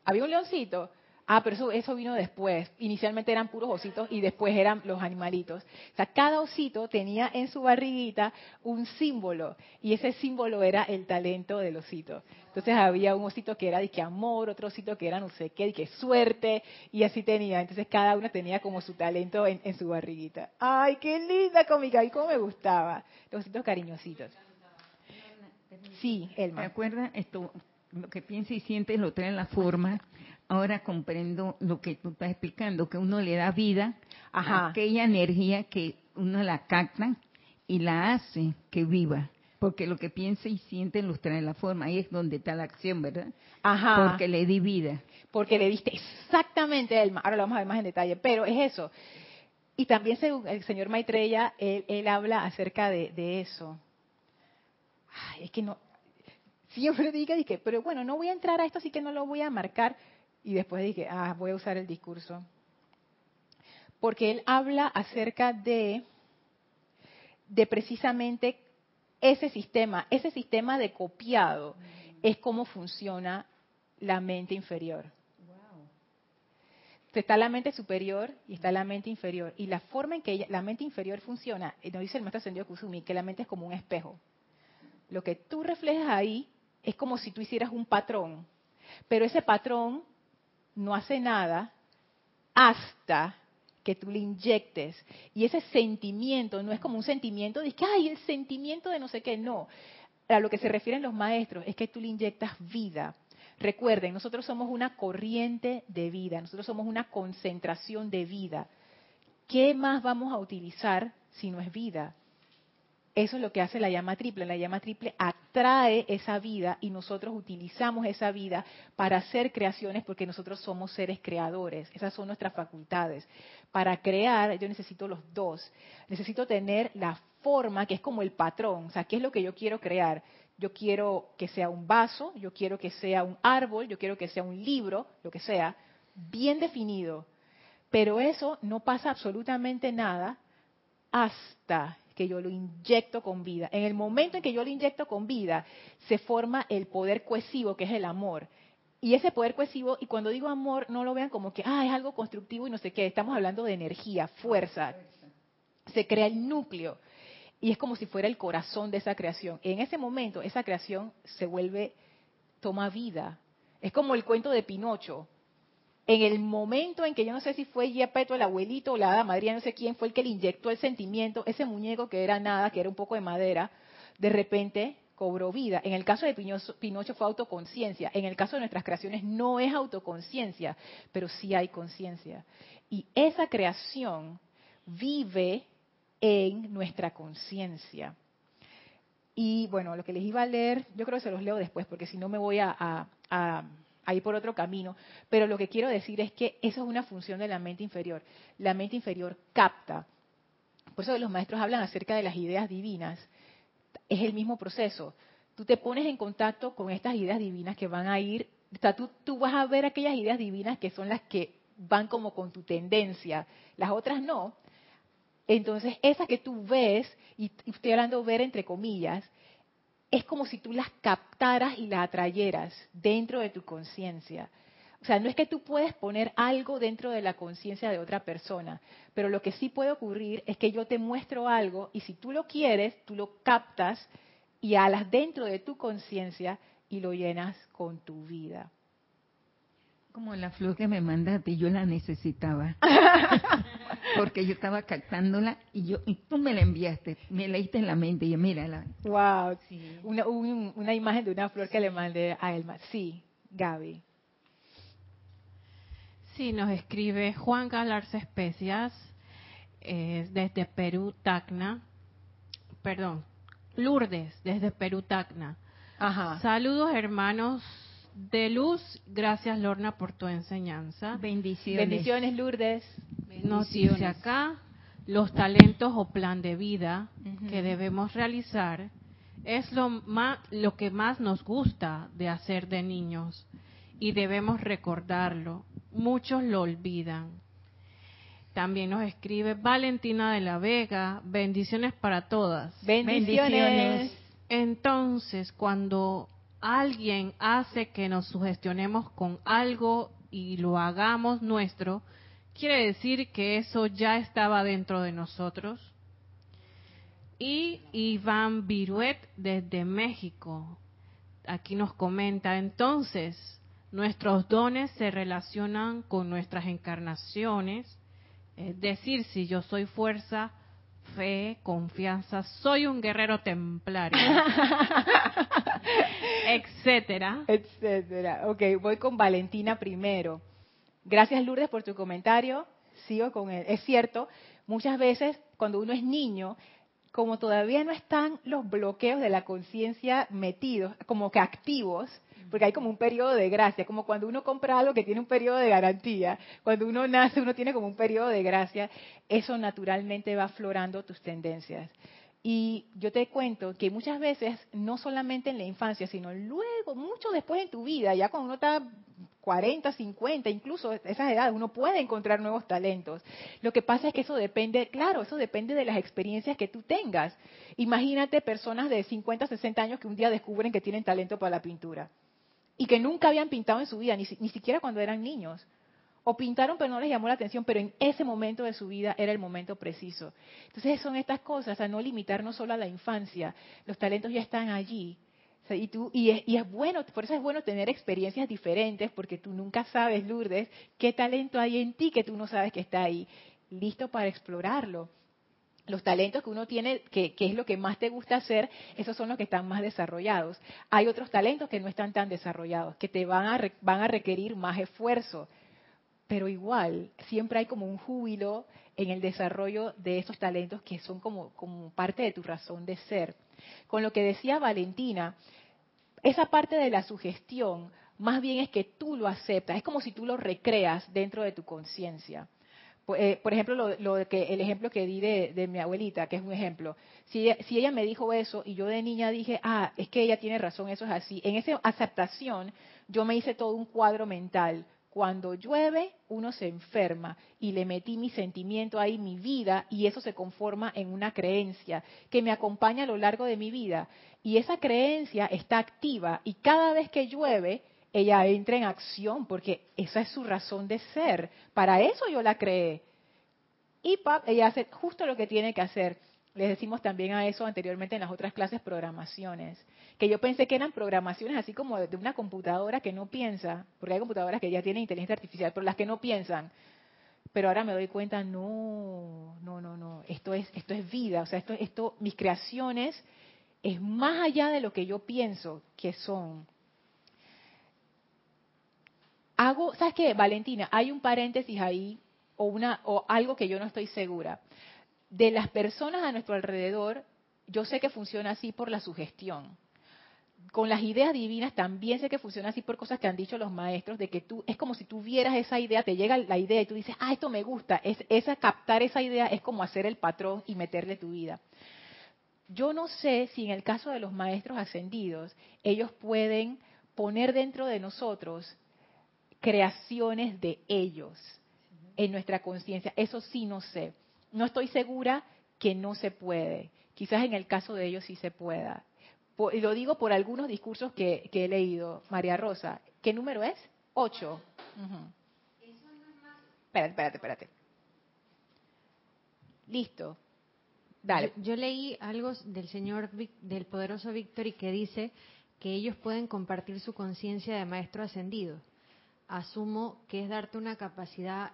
Había un leoncito. Ah, pero eso, eso vino después. Inicialmente eran puros ositos y después eran los animalitos. O sea, cada osito tenía en su barriguita un símbolo y ese símbolo era el talento del osito. Entonces había un osito que era de que amor, otro osito que era no sé qué, de que suerte y así tenía. Entonces cada uno tenía como su talento en, su barriguita. Ay, qué linda cómica y cómo me gustaba. Los ositos cariñositos. Sí, Elma. ¿Me acuerdas esto? Lo que piensa y siente lo trae en la forma ahora comprendo lo que tú estás explicando, que uno le da vida a aquella energía que uno la capta y la hace que viva. Porque lo que piensa y siente los trae la forma. Ahí es donde está la acción, ¿verdad? Ajá. Porque le di vida. Porque le diste exactamente, el, ahora lo vamos a ver más en detalle, pero es eso. Y también según el señor Maitreya, él, habla acerca de, eso. Ay, es que no, siempre diga, dije, pero bueno, no voy a entrar a esto, así que no lo voy a marcar, y después dije, ah, voy a usar el discurso. Porque él habla acerca de, de precisamente ese sistema, ese sistema de copiado, es cómo funciona la mente inferior. Está la mente superior y está la mente inferior. Y la forma en que la mente inferior funciona, nos dice el maestro Ascendido Kusumi, que la mente es como un espejo. Lo que tú reflejas ahí es como si tú hicieras un patrón. Pero ese patrón no hace nada hasta que tú le inyectes. Y ese sentimiento no es como un sentimiento de que, ay, el sentimiento de no sé qué, no. A lo que se refieren los maestros es que tú le inyectas vida. Recuerden, nosotros somos una corriente de vida, nosotros somos una concentración de vida. ¿Qué más vamos a utilizar si no es vida? Eso es lo que hace la llama triple. La llama triple atrae esa vida y nosotros utilizamos esa vida para hacer creaciones porque nosotros somos seres creadores. Esas son nuestras facultades. Para crear yo necesito los dos. Necesito tener la forma que es como el patrón. O sea, ¿qué es lo que yo quiero crear? Yo quiero que sea un vaso, yo quiero que sea un árbol, yo quiero que sea un libro, lo que sea, bien definido. Pero eso no pasa absolutamente nada hasta que yo lo inyecto con vida. En el momento en que yo lo inyecto con vida, se forma el poder cohesivo, que es el amor. Y ese poder cohesivo, y cuando digo amor, no lo vean como que, ah, es algo constructivo y no sé qué, estamos hablando de energía, fuerza. Se crea el núcleo. Y es como si fuera el corazón de esa creación. En ese momento, esa creación se vuelve, toma vida. Es como el cuento de Pinocho en el momento en que yo no sé si fue Gepetto, el abuelito o la hada madrina, no sé quién fue el que le inyectó el sentimiento, ese muñeco que era nada, que era un poco de madera, de repente cobró vida. En el caso de Pinocho fue autoconciencia. En el caso de nuestras creaciones no es autoconciencia, pero sí hay conciencia. Y esa creación vive en nuestra conciencia. Y bueno, lo que les iba a leer, yo creo que se los leo después, porque si no me voy a ahí por otro camino, pero lo que quiero decir es que eso es una función de la mente inferior. La mente inferior capta. Por eso los maestros hablan acerca de las ideas divinas. Es el mismo proceso. Tú te pones en contacto con estas ideas divinas que van a ir, o tú vas a ver aquellas ideas divinas que son las que van como con tu tendencia, las otras no. Entonces, esas que tú ves, y estoy hablando ver entre comillas, es como si tú las captaras y las atrayeras dentro de tu conciencia. O sea, no es que tú puedes poner algo dentro de la conciencia de otra persona, pero lo que sí puede ocurrir es que yo te muestro algo y si tú lo quieres, tú lo captas y alas dentro de tu conciencia y lo llenas con tu vida. Como la flor que me mandaste, yo la necesitaba. (laughs) Porque yo estaba captándola y yo y tú me la enviaste, me leíste en la mente y yo, mírala. Wow, una, una imagen de una flor que le mandé a Elma. Sí, Gaby. Sí, nos escribe Juan Galarza Especias desde Perú, Tacna. Perdón, Lourdes, desde Perú, Tacna. Ajá. Saludos hermanos de luz. Gracias, Lorna, por tu enseñanza. Bendiciones. Bendiciones, Lourdes. Nos dice acá, los talentos o plan de vida que debemos realizar es lo, más, lo que más nos gusta de hacer de niños y debemos recordarlo. Muchos lo olvidan. También nos escribe Valentina de la Vega, bendiciones para todas. bendiciones. Entonces, cuando alguien hace que nos sugestionemos con algo y lo hagamos nuestro, quiere decir que eso ya estaba dentro de nosotros. Y Iván Viruet desde México, aquí nos comenta, entonces, nuestros dones se relacionan con nuestras encarnaciones, es decir, si yo soy fuerza, fe, confianza, soy un guerrero templario, (laughs) (laughs) etcétera. Etcétera. Ok, voy con Valentina primero. Gracias Lourdes por tu comentario. Sigo con él. Es cierto, muchas veces cuando uno es niño, como todavía no están los bloqueos de la conciencia metidos, como que activos, porque hay como un periodo de gracia, como cuando uno compra algo que tiene un periodo de garantía, cuando uno nace uno tiene como un periodo de gracia, eso naturalmente va aflorando tus tendencias. Y yo te cuento que muchas veces, no solamente en la infancia, sino luego, mucho después en tu vida, ya cuando uno está 40, 50, incluso esas edades, uno puede encontrar nuevos talentos. Lo que pasa es que eso depende, claro, eso depende de las experiencias que tú tengas. Imagínate personas de 50, 60 años que un día descubren que tienen talento para la pintura y que nunca habían pintado en su vida, ni, ni siquiera cuando eran niños. O pintaron pero no les llamó la atención, pero en ese momento de su vida era el momento preciso. Entonces son estas cosas, a no limitarnos solo a la infancia. Los talentos ya están allí. y, tú, y, es, y es bueno, por eso es bueno tener experiencias diferentes, porque tú nunca sabes, Lourdes, qué talento hay en ti que tú no sabes que está ahí, listo para explorarlo los talentos que uno tiene, que, es lo que más te gusta hacer, esos son los que están más desarrollados. Hay otros talentos que no están tan desarrollados, que te van a, van a requerir más esfuerzo. Pero igual, siempre hay como un júbilo en el desarrollo de esos talentos que son como, como parte de tu razón de ser. Con lo que decía Valentina, esa parte de la sugestión más bien es que tú lo aceptas, es como si tú lo recreas dentro de tu conciencia. Eh, por ejemplo, lo, que, el ejemplo que di de, mi abuelita, que es un ejemplo. Si si ella me dijo eso y yo de niña dije, ah, es que ella tiene razón, eso es así. En esa aceptación yo me hice todo un cuadro mental cuando llueve, uno se enferma y le metí mi sentimiento ahí, mi vida, y eso se conforma en una creencia que me acompaña a lo largo de mi vida. Y esa creencia está activa y cada vez que llueve, ella entra en acción porque esa es su razón de ser. Para eso yo la creé. Y pap, ella hace justo lo que tiene que hacer. Les decimos también a eso anteriormente en las otras clases programaciones, que yo pensé que eran programaciones así como de una computadora que no piensa, porque hay computadoras que ya tienen inteligencia artificial, pero las que no piensan. Pero ahora me doy cuenta, no, no, no, no, esto es, esto es vida, o sea, esto, esto, mis creaciones es más allá de lo que yo pienso que son. Hago, ¿sabes qué, Valentina? Hay un paréntesis ahí o una o algo que yo no estoy segura de las personas a nuestro alrededor, yo sé que funciona así por la sugestión. Con las ideas divinas también sé que funciona así por cosas que han dicho los maestros, de que tú, es como si tú vieras esa idea, te llega la idea y tú dices, ah, esto me gusta. Es, esa, captar esa idea es como hacer el patrón y meterle tu vida. Yo no sé si en el caso de los maestros ascendidos, ellos pueden poner dentro de nosotros creaciones de ellos en nuestra conciencia. Eso sí no sé no estoy segura que no se puede. Quizás en el caso de ellos sí se pueda. y lo digo por algunos discursos que, he leído. María Rosa, ¿qué número es? Ocho. Espérate, espérate, espérate. Listo. Dale. Yo, yo, leí algo del señor, del poderoso Víctor y que dice que ellos pueden compartir su conciencia de maestro ascendido. Asumo que es darte una capacidad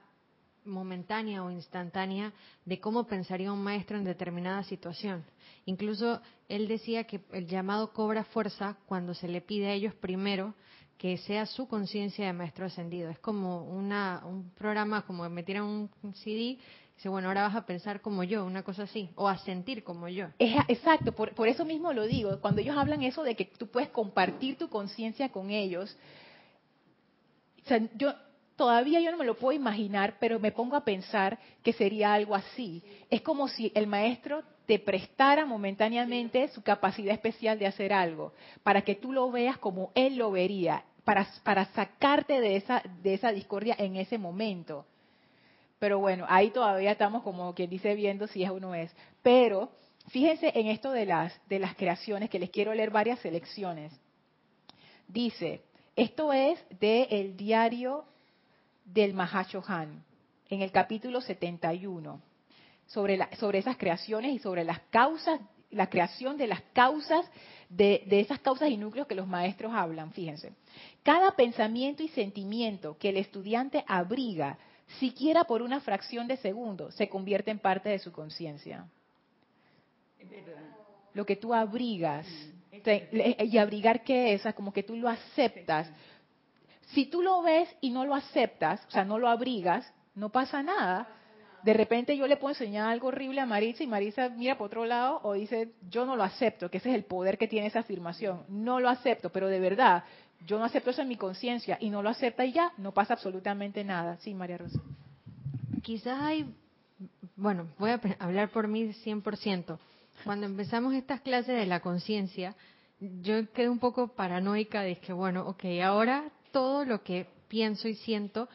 momentánea o instantánea de cómo pensaría un maestro en determinada situación. Incluso él decía que el llamado cobra fuerza cuando se le pide a ellos primero que sea su conciencia de maestro ascendido. Es como una, un programa, como metieran un CD, dice, bueno, ahora vas a pensar como yo, una cosa así, o a sentir como yo. Exacto, por, eso mismo lo digo, cuando ellos hablan eso de que tú puedes compartir tu conciencia con ellos, yo, todavía yo no me lo puedo imaginar, pero me pongo a pensar que sería algo así. Es como si el maestro te prestara momentáneamente su capacidad especial de hacer algo, para que tú lo veas como él lo vería, para, para sacarte de esa, de esa discordia en ese momento. Pero bueno, ahí todavía estamos como quien dice viendo si es o no es. Pero fíjense en esto de las, de las creaciones, que les quiero leer varias selecciones. Dice, esto es del el diario del Mahashohan, en el capítulo 71, sobre, la, sobre esas creaciones y sobre las causas, la creación de las causas, de, de esas causas y núcleos que los maestros hablan. Fíjense, cada pensamiento y sentimiento que el estudiante abriga, siquiera por una fracción de segundo, se convierte en parte de su conciencia. Lo que tú abrigas. ¿Y abrigar qué es? Como que tú lo aceptas. Si tú lo ves y no lo aceptas, o sea, no lo abrigas, no pasa nada. De repente yo le puedo enseñar algo horrible a Marisa y Marisa mira por otro lado o dice, yo no lo acepto, que ese es el poder que tiene esa afirmación. No lo acepto, pero de verdad, yo no acepto eso en mi conciencia y no lo acepta y ya, no pasa absolutamente nada. Sí, María Rosa. Quizás hay, bueno, voy a hablar por mí 100%. Cuando empezamos estas clases de la conciencia, yo quedé un poco paranoica de que, bueno, ok, ahora todo lo que pienso y siento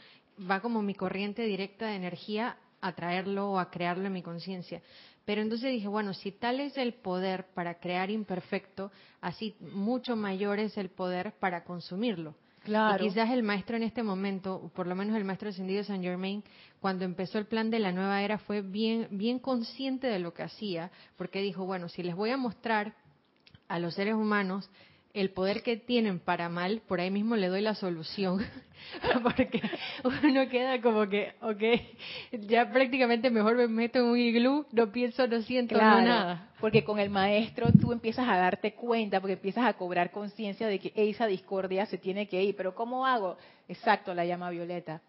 va como mi corriente directa de energía a traerlo o a crearlo en mi conciencia. Pero entonces dije, bueno, si tal es el poder para crear imperfecto, así mucho mayor es el poder para consumirlo. Claro. Y quizás el maestro en este momento, por lo menos el maestro ascendido Saint Germain, cuando empezó el plan de la nueva era, fue bien, bien consciente de lo que hacía, porque dijo, bueno, si les voy a mostrar a los seres humanos el poder que tienen para mal, por ahí mismo le doy la solución, (laughs) porque uno queda como que, ok, ya prácticamente mejor me meto en un iglú, no pienso, no siento nada. Porque con el maestro tú empiezas a darte cuenta, porque empiezas a cobrar conciencia de que esa discordia se tiene que ir, pero ¿cómo hago? Exacto, la llama Violeta.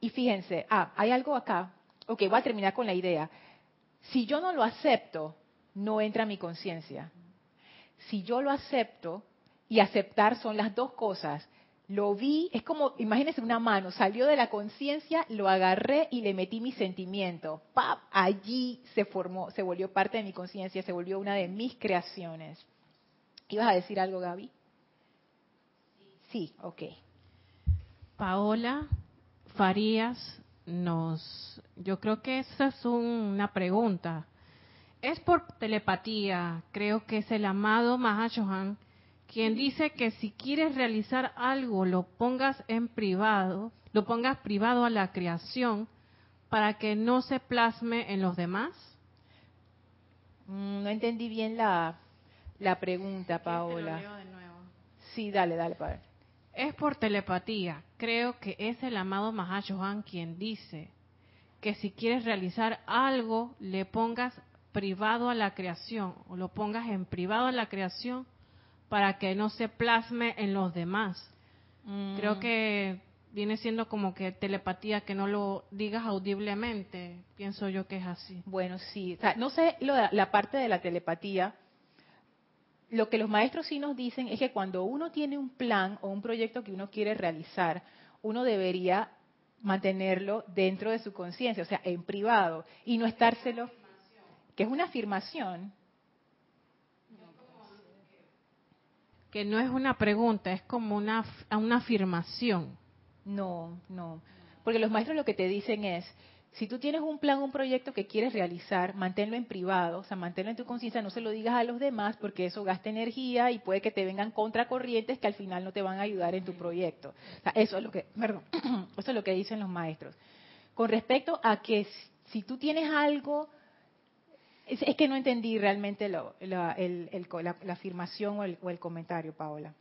y fíjense, ah, hay algo acá. Ok, voy a terminar con la idea. Si yo no lo acepto, no entra mi conciencia. Si yo lo acepto, y aceptar son las dos cosas. Lo vi, es como, imagínense una mano, salió de la conciencia, lo agarré y le metí mi sentimiento. ¡Pap! Allí se formó, se volvió parte de mi conciencia, se volvió una de mis creaciones. ¿Ibas a decir algo, Gaby? Sí, ok. Paola Farías nos, yo creo que esa es una pregunta. Es por telepatía, creo que es el amado Mahashohan quien dice que si quieres realizar algo, lo pongas en privado, lo pongas privado a la creación para que no se plasme en los demás? Mm, no entendí bien la, la pregunta, Paola. Sí, dale, dale, padre. Es por telepatía. Creo que es el amado Mahashohan quien dice que si quieres realizar algo, le pongas privado a la creación o lo pongas en privado a la creación para que no se plasme en los demás. Creo mm. que viene siendo como que telepatía, que no lo digas audiblemente. Pienso yo que es así. Bueno, sí. no sé la parte de la telepatía. Lo que los maestros sí nos dicen es que cuando uno tiene un plan o un proyecto que uno quiere realizar, uno debería mantenerlo dentro de su conciencia, o sea, en privado, y no estárselo, que es una afirmación. que no es una pregunta, es como una, una afirmación. No, no. Porque los maestros lo que te dicen es, si tú tienes un plan, un proyecto que quieres realizar, manténlo en privado, o sea, manténlo en tu conciencia, no se lo digas a los demás porque eso gasta energía y puede que te vengan contracorrientes que al final no te van a ayudar en tu proyecto. O sea, eso es lo que, (coughs) perdón, (coughs) eso es lo que dicen los maestros. Con respecto a que si tú tienes algo es, que no entendí realmente lo, la, afirmación o el, comentario, Paola.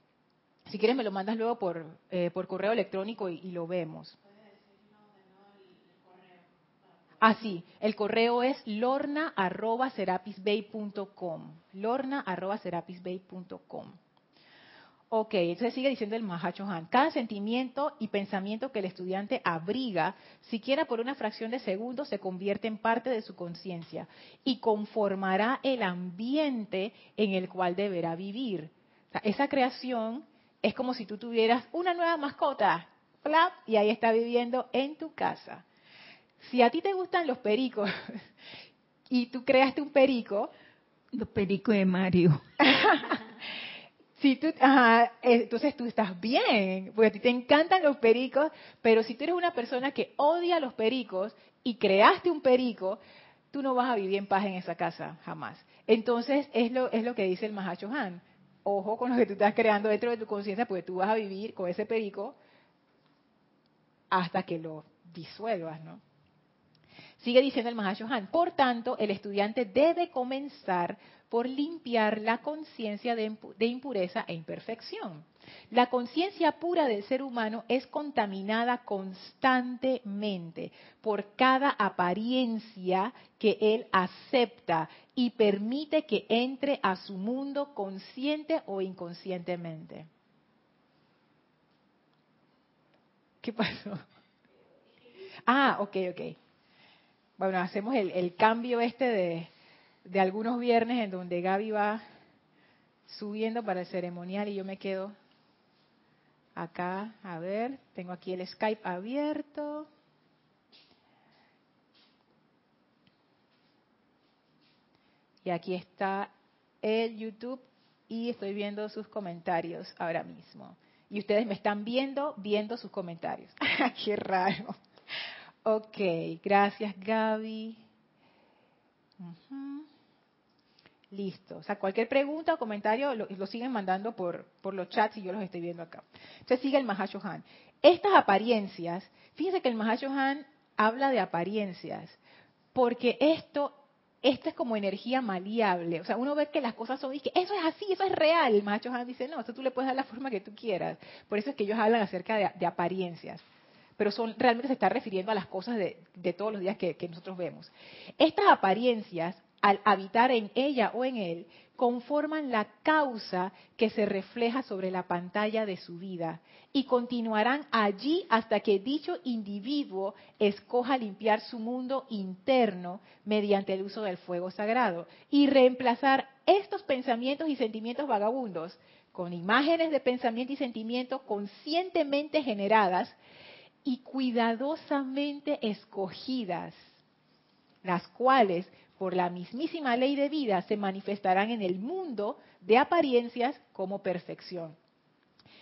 Si quieres me lo mandas luego por, eh, por correo electrónico y, lo vemos. Ah, sí, el correo es lorna.serapisbay.com. Lorna.serapisbay.com. Ok, entonces sigue diciendo el Mahacho Han. Cada sentimiento y pensamiento que el estudiante abriga, siquiera por una fracción de segundo, se convierte en parte de su conciencia y conformará el ambiente en el cual deberá vivir. esa creación es como si tú tuvieras una nueva mascota, y ahí está viviendo en tu casa. Si a ti te gustan los pericos (laughs) y tú creaste un perico, los pericos de Mario. (laughs) Si tú, ajá, entonces tú estás bien, porque a ti te encantan los pericos, pero si tú eres una persona que odia los pericos y creaste un perico, tú no vas a vivir en paz en esa casa, jamás. Entonces es lo, es lo que dice el Mahacho Han. Ojo con lo que tú estás creando dentro de tu conciencia, porque tú vas a vivir con ese perico hasta que lo disuelvas, ¿no? Sigue diciendo el Mahashohan, por tanto, el estudiante debe comenzar por limpiar la conciencia de, impureza e imperfección. La conciencia pura del ser humano es contaminada constantemente por cada apariencia que él acepta y permite que entre a su mundo consciente o inconscientemente. ¿Qué pasó? Ah, ok, ok bueno, hacemos el, cambio este de, algunos viernes en donde Gaby va subiendo para el ceremonial y yo me quedo acá, a ver, tengo aquí el Skype abierto. Y aquí está el YouTube y estoy viendo sus comentarios ahora mismo. Y ustedes me están viendo, viendo sus comentarios. (laughs) ¡Qué raro! Ok, gracias Gaby. Listo. O sea, cualquier pregunta o comentario lo, siguen mandando por, por, los chats y yo los estoy viendo acá. Entonces sigue el Mahashohan. Estas apariencias, fíjense que el Mahashohan habla de apariencias, porque esto, esto es como energía maleable. O sea, uno ve que las cosas son, y que eso es así, eso es real. El dice, no, eso tú le puedes dar la forma que tú quieras. Por eso es que ellos hablan acerca de apariencias pero son, realmente se está refiriendo a las cosas de, todos los días que, nosotros vemos. Estas apariencias, al habitar en ella o en él, conforman la causa que se refleja sobre la pantalla de su vida y continuarán allí hasta que dicho individuo escoja limpiar su mundo interno mediante el uso del fuego sagrado y reemplazar estos pensamientos y sentimientos vagabundos con imágenes de pensamiento y sentimientos conscientemente generadas y cuidadosamente escogidas, las cuales por la mismísima ley de vida se manifestarán en el mundo de apariencias como perfección.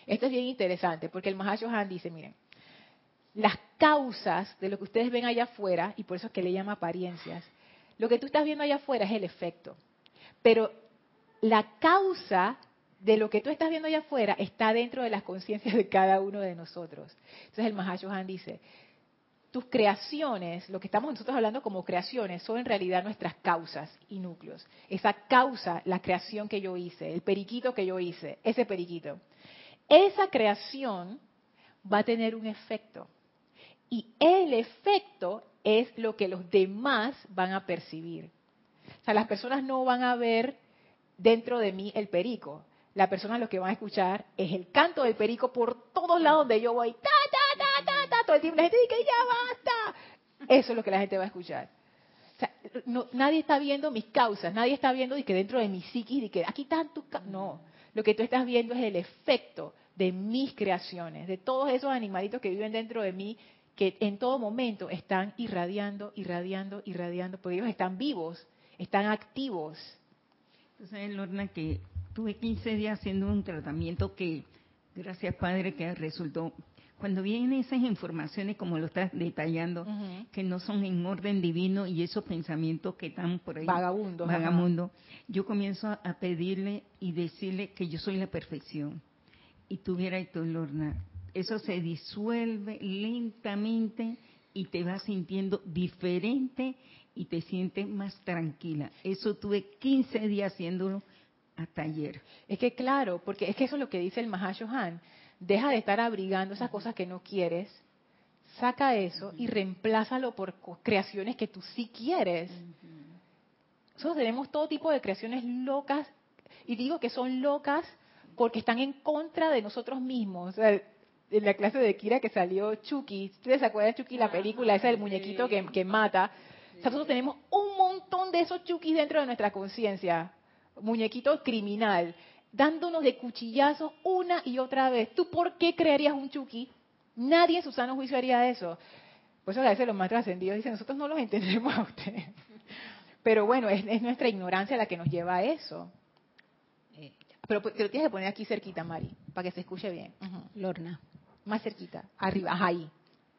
Esto es bien interesante porque el Mahashohan dice, miren, las causas de lo que ustedes ven allá afuera, y por eso es que le llama apariencias, lo que tú estás viendo allá afuera es el efecto. Pero la causa de lo que tú estás viendo allá afuera está dentro de las conciencias de cada uno de nosotros. Entonces el Mahashohan dice, tus creaciones, lo que estamos nosotros hablando como creaciones, son en realidad nuestras causas y núcleos. Esa causa, la creación que yo hice, el periquito que yo hice, ese periquito. Esa creación va a tener un efecto. Y el efecto es lo que los demás van a percibir. O sea, las personas no van a ver dentro de mí el perico. La persona lo que van a escuchar es el canto del perico por todos lados donde yo voy. El tiempo la gente dice ya basta. Eso es lo que la gente va a escuchar. Nadie está viendo mis causas, nadie está viendo y que dentro de mi psiquis, y que aquí están tus No, lo que tú estás viendo es el efecto de mis creaciones, de todos esos animalitos que viven dentro de mí, que en todo momento están irradiando, irradiando, irradiando, porque ellos están vivos, están activos. Entonces, Lorna, que tuve 15 días haciendo un tratamiento que, gracias Padre, que resultó cuando vienen esas informaciones como lo estás detallando, que no son en orden divino y esos pensamientos que están por ahí vagabundos, vagabundo, yo comienzo a pedirle y decirle que yo soy la perfección. Y tuviera y tu Lorna, eso se disuelve lentamente y te vas sintiendo diferente y te sientes más tranquila. Eso tuve 15 días haciéndolo hasta ayer. Es que claro, porque es que eso es lo que dice el Mahashohan deja de estar abrigando esas cosas que no quieres, saca eso y reemplázalo por creaciones que tú sí quieres. Nosotros tenemos todo tipo de creaciones locas, y digo que son locas porque están en contra de nosotros mismos. en la clase de Kira que salió Chucky, ¿ustedes se acuerdan de Chucky, la película esa del muñequito que, que mata? nosotros tenemos un montón de esos Chucky dentro de nuestra conciencia, muñequito criminal dándonos de cuchillazos una y otra vez. ¿Tú por qué crearías un Chucky? Nadie en su sano juicio haría eso. Por eso a veces los más trascendidos dicen, nosotros no los entendemos a ustedes. (laughs) Pero bueno, es, nuestra ignorancia la que nos lleva a eso. Eh, pero te lo tienes que poner aquí cerquita, Mari, para que se escuche bien. Lorna. Más cerquita, arriba, ahí.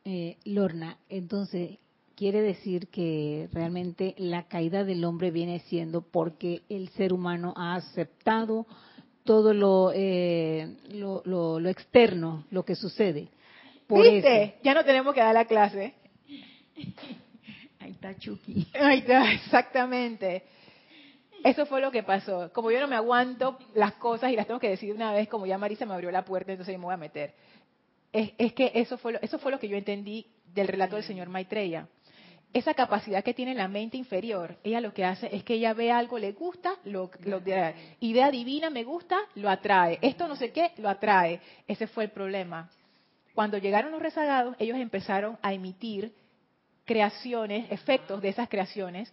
Eh, Lorna, entonces, quiere decir que realmente la caída del hombre viene siendo porque el ser humano ha aceptado todo lo, eh, lo, lo, externo, lo que sucede. Por ¿Viste? Ya no tenemos que dar la clase. Ahí está Chucky. Ahí está, exactamente. Eso fue lo que pasó. Como yo no me aguanto las cosas y las tengo que decir una vez, como ya Marisa me abrió la puerta, entonces yo me voy a meter. Es, es que eso fue, lo, eso fue lo que yo entendí del relato del señor Maitreya esa capacidad que tiene la mente inferior, ella lo que hace es que ella ve algo, le gusta, lo, lo idea divina me gusta, lo atrae. Esto no sé qué, lo atrae. Ese fue el problema. Cuando llegaron los rezagados, ellos empezaron a emitir creaciones, efectos de esas creaciones,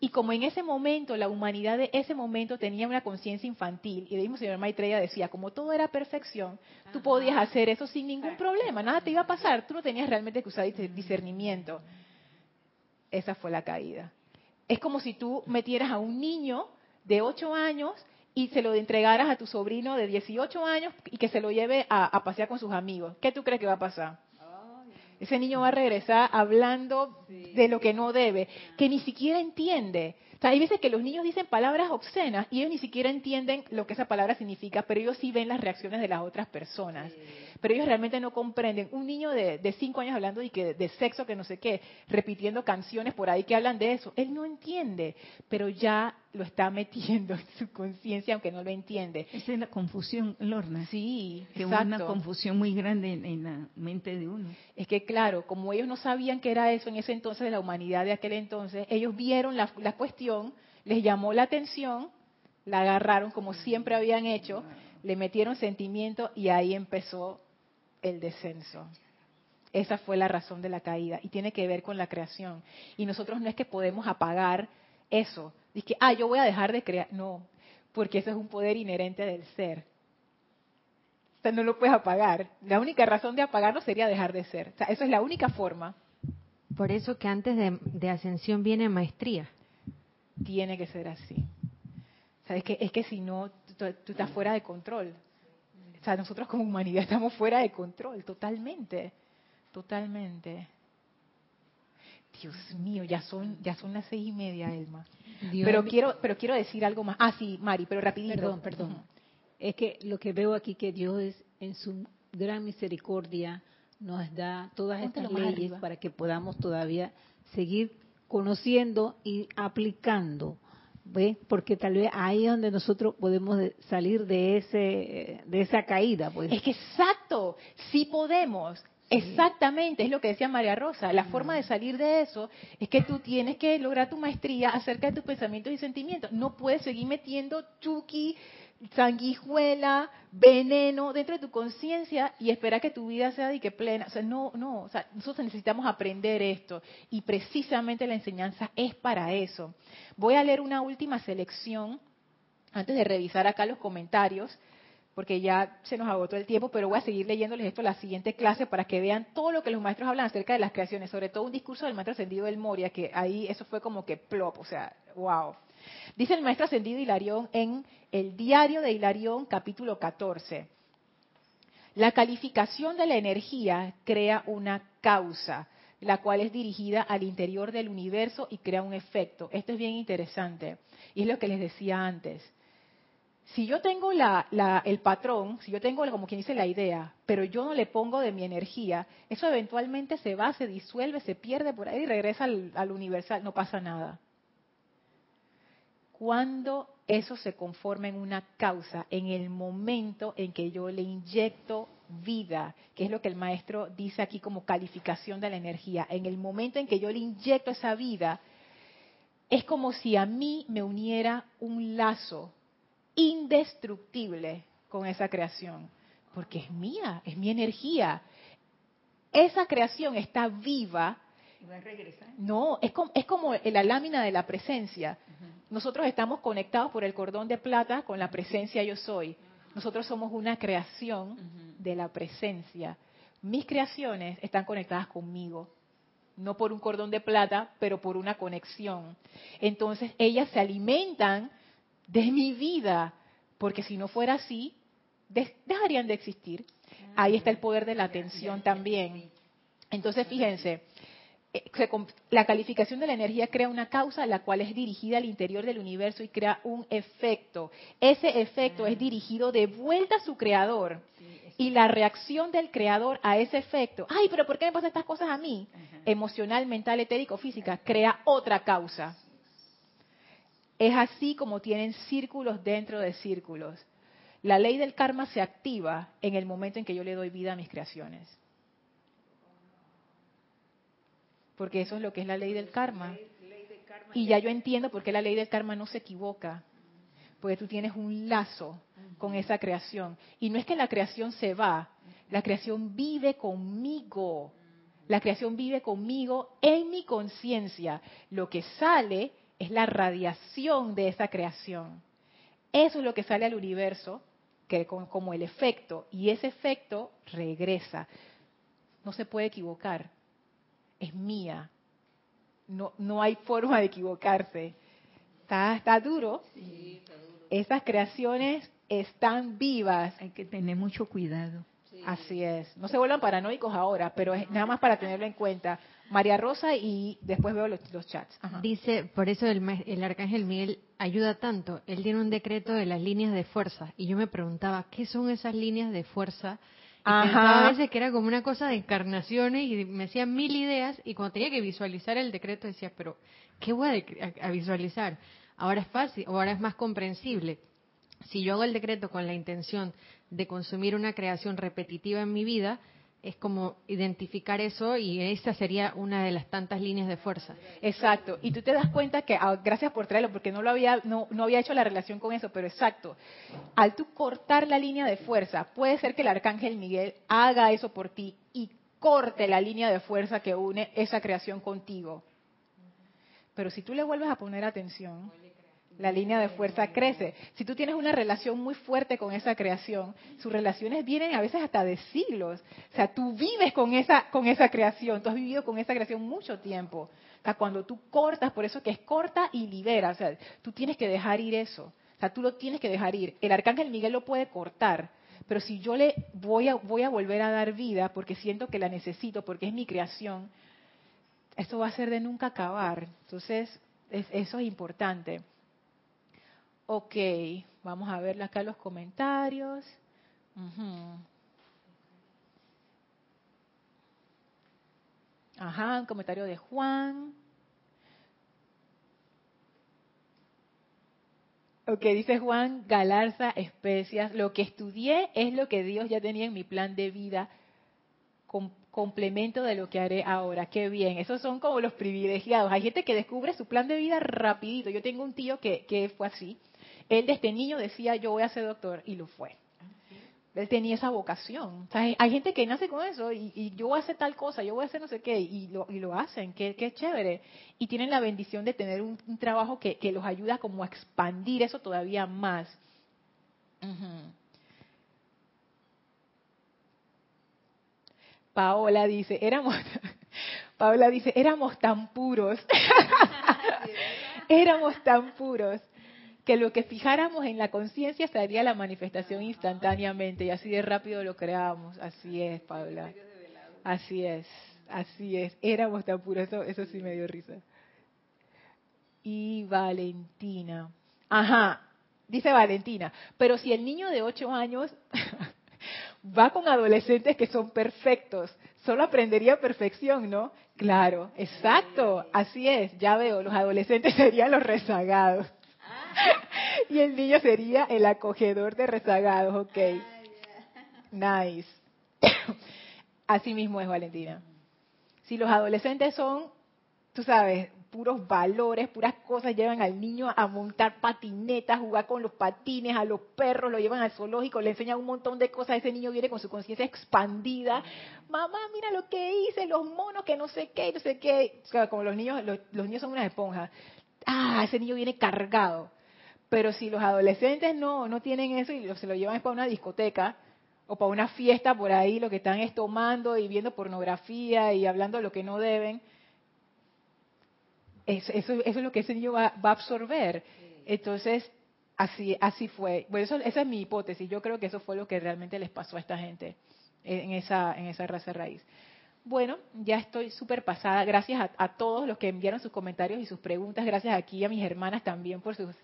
y como en ese momento, la humanidad de ese momento tenía una conciencia infantil, y de mismo señor Maitreya decía, como todo era perfección, tú podías hacer eso sin ningún problema, nada te iba a pasar, tú no tenías realmente que usar discernimiento esa fue la caída. Es como si tú metieras a un niño de 8 años y se lo entregaras a tu sobrino de 18 años y que se lo lleve a, pasear con sus amigos. ¿Qué tú crees que va a pasar? Ese niño va a regresar hablando de lo que no debe, que ni siquiera entiende. O sea, hay veces que los niños dicen palabras obscenas y ellos ni siquiera entienden lo que esa palabra significa, pero ellos sí ven las reacciones de las otras personas pero ellos realmente no comprenden. Un niño de, de cinco años hablando de, que, de sexo, que no sé qué, repitiendo canciones por ahí que hablan de eso, él no entiende, pero ya lo está metiendo (laughs) en su conciencia, aunque no lo entiende. Esa es la confusión, Lorna. Sí, que exacto. una confusión muy grande en, la mente de uno. Es que claro, como ellos no sabían que era eso en ese entonces de la humanidad de aquel entonces, ellos vieron la, la cuestión, les llamó la atención, la agarraron como siempre habían hecho, le metieron sentimiento y ahí empezó el descenso. Esa fue la razón de la caída y tiene que ver con la creación. Y nosotros no es que podemos apagar eso. Dice que, ah, yo voy a dejar de crear. No, porque eso es un poder inherente del ser. O sea, no lo puedes apagar. La única razón de apagarlo sería dejar de ser. O sea, eso es la única forma. Por eso que antes de, ascensión viene maestría. Tiene que ser así. O sea, es que, es que si no, tú, tú estás fuera de control. O sea, nosotros como humanidad (laughs) estamos fuera de control, totalmente. Totalmente. Dios mío, ya son, ya son las seis y media, Elma. pero quiero, pero quiero decir algo más. Ah, sí, Mari, pero rapidito. Perdón, perdón. Es que lo que veo aquí que Dios es en su gran misericordia nos da todas estas leyes para que podamos todavía seguir conociendo y aplicando. ¿Ve? Porque tal vez ahí es donde nosotros podemos salir de ese de esa caída. Pues. Es que exacto, sí podemos. Exactamente, es lo que decía María Rosa. La forma de salir de eso es que tú tienes que lograr tu maestría acerca de tus pensamientos y sentimientos. No puedes seguir metiendo chuki, sanguijuela, veneno dentro de tu conciencia y esperar que tu vida sea de que plena. O sea, no, no. O sea, nosotros necesitamos aprender esto y precisamente la enseñanza es para eso. Voy a leer una última selección antes de revisar acá los comentarios porque ya se nos agotó el tiempo, pero voy a seguir leyéndoles esto en la siguiente clase para que vean todo lo que los maestros hablan acerca de las creaciones, sobre todo un discurso del maestro ascendido del Moria, que ahí eso fue como que plop, o sea, wow. Dice el maestro ascendido Hilarión en el diario de Hilarión, capítulo 14. La calificación de la energía crea una causa, la cual es dirigida al interior del universo y crea un efecto. Esto es bien interesante. Y es lo que les decía antes si yo tengo el patrón, si yo tengo como quien dice la idea, pero yo no le pongo de mi energía, eso eventualmente se va, se disuelve, se pierde por ahí y regresa al, universal, no pasa nada. Cuando eso se conforma en una causa, en el momento en que yo le inyecto vida, que es lo que el maestro dice aquí como calificación de la energía, en el momento en que yo le inyecto esa vida, es como si a mí me uniera un lazo indestructible con esa creación, porque es mía, es mi energía. Esa creación está viva. No, es como, es como la lámina de la presencia. Nosotros estamos conectados por el cordón de plata con la presencia yo soy. Nosotros somos una creación de la presencia. Mis creaciones están conectadas conmigo, no por un cordón de plata, pero por una conexión. Entonces ellas se alimentan de mi vida, porque si no fuera así, dejarían de existir. Ahí está el poder de la atención también. Entonces, fíjense, la calificación de la energía crea una causa la cual es dirigida al interior del universo y crea un efecto. Ese efecto es dirigido de vuelta a su creador. Y la reacción del creador a ese efecto, ay, pero ¿por qué me pasan estas cosas a mí? Emocional, mental, etérico, física, crea otra causa. Es así como tienen círculos dentro de círculos. La ley del karma se activa en el momento en que yo le doy vida a mis creaciones. Porque eso es lo que es la ley del karma. Y ya yo entiendo por qué la ley del karma no se equivoca. Porque tú tienes un lazo con esa creación. Y no es que la creación se va, la creación vive conmigo. La creación vive conmigo en mi conciencia. Lo que sale es la radiación de esa creación. Eso es lo que sale al universo que como el efecto y ese efecto regresa. No se puede equivocar. Es mía. No, no hay forma de equivocarse. Está, está duro. Esas creaciones están vivas. Hay que tener mucho cuidado. Así es. No se vuelvan paranoicos ahora, pero es nada más para tenerlo en cuenta. María Rosa y después veo los, chats. Dice, por eso el, el, arcángel Miguel ayuda tanto. Él tiene un decreto de las líneas de fuerza. Y yo me preguntaba, ¿qué son esas líneas de fuerza? A veces que era como una cosa de encarnaciones y me hacían mil ideas. Y cuando tenía que visualizar el decreto decía, pero ¿qué voy a, visualizar? Ahora es fácil, ahora es más comprensible. Si yo hago el decreto con la intención de consumir una creación repetitiva en mi vida, es como identificar eso y esa sería una de las tantas líneas de fuerza. Exacto. Y tú te das cuenta que, ah, gracias por traerlo, porque no lo había, no, no había hecho la relación con eso, pero exacto. Al tú cortar la línea de fuerza, puede ser que el arcángel Miguel haga eso por ti y corte la línea de fuerza que une esa creación contigo. Pero si tú le vuelves a poner atención, la línea de fuerza crece. Si tú tienes una relación muy fuerte con esa creación, sus relaciones vienen a veces hasta de siglos. O sea, tú vives con esa, con esa creación, tú has vivido con esa creación mucho tiempo. O sea, cuando tú cortas, por eso que es corta y libera, o sea, tú tienes que dejar ir eso. O sea, tú lo tienes que dejar ir. El arcángel Miguel lo puede cortar, pero si yo le voy a, voy a volver a dar vida porque siento que la necesito, porque es mi creación, esto va a ser de nunca acabar. Entonces, eso es importante. Ok, vamos a ver acá los comentarios. Ajá, un comentario de Juan. Ok, dice Juan Galarza Especias, lo que estudié es lo que Dios ya tenía en mi plan de vida, complemento de lo que haré ahora. Qué bien, esos son como los privilegiados. Hay gente que descubre su plan de vida rapidito. Yo tengo un tío que, que fue así. Él desde niño decía, yo voy a ser doctor, y lo fue. Él tenía esa vocación. hay gente que nace con eso y, yo voy a hacer tal cosa, yo voy a hacer no sé qué, y lo, y lo hacen, qué, chévere. Y tienen la bendición de tener un, trabajo que, los ayuda como a expandir eso todavía más. Paola dice, éramos, (laughs) Paola dice, éramos tan puros. (laughs) éramos tan puros que lo que fijáramos en la conciencia sería la manifestación instantáneamente y así de rápido lo creábamos. Así es, Paula. Así es, así es. Éramos tan puros, eso, eso sí me dio risa. Y Valentina. Ajá, dice Valentina, pero si el niño de 8 años (laughs) va con adolescentes que son perfectos, solo aprendería perfección, ¿no? Claro, exacto, así es, ya veo, los adolescentes (laughs) serían los rezagados. (laughs) y el niño sería el acogedor de rezagados, ok. Nice. (coughs) Así mismo es Valentina. Si los adolescentes son, tú sabes, puros valores, puras cosas, llevan al niño a montar patinetas, jugar con los patines, a los perros, lo llevan al zoológico, le enseñan un montón de cosas, ese niño viene con su conciencia expandida. Mamá, mira lo que hice, los monos, que no sé qué, no sé qué. como los niños, los, los niños son unas esponjas. Ah, ese niño viene cargado. Pero si los adolescentes no, no tienen eso y se lo llevan para una discoteca o para una fiesta por ahí, lo que están es tomando y viendo pornografía y hablando de lo que no deben, eso, eso, es lo que ese niño va, a absorber. Entonces, así, así fue. Bueno, eso, esa es mi hipótesis. Yo creo que eso fue lo que realmente les pasó a esta gente en esa, en esa raza raíz. Bueno, ya estoy súper pasada. Gracias a, a, todos los que enviaron sus comentarios y sus preguntas. Gracias aquí a mis hermanas también por sus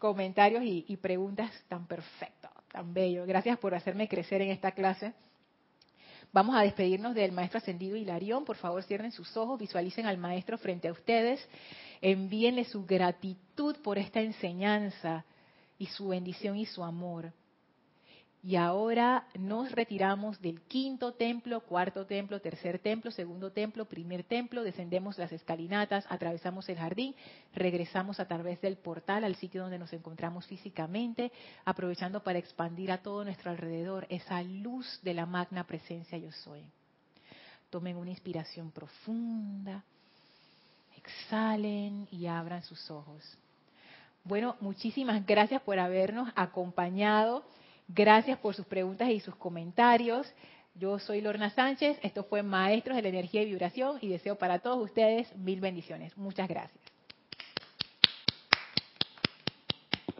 comentarios y, preguntas tan perfectos, tan bellos. Gracias por hacerme crecer en esta clase. Vamos a despedirnos del maestro ascendido Hilarión. Por favor, cierren sus ojos, visualicen al maestro frente a ustedes, envíenle su gratitud por esta enseñanza y su bendición y su amor. Y ahora nos retiramos del quinto templo, cuarto templo, tercer templo, segundo templo, primer templo, descendemos las escalinatas, atravesamos el jardín, regresamos a través del portal al sitio donde nos encontramos físicamente, aprovechando para expandir a todo nuestro alrededor esa luz de la magna presencia yo soy. Tomen una inspiración profunda, exhalen y abran sus ojos. Bueno, muchísimas gracias por habernos acompañado Gracias por sus preguntas y sus comentarios. Yo soy Lorna Sánchez, esto fue Maestros de la Energía y Vibración y deseo para todos ustedes mil bendiciones. Muchas gracias.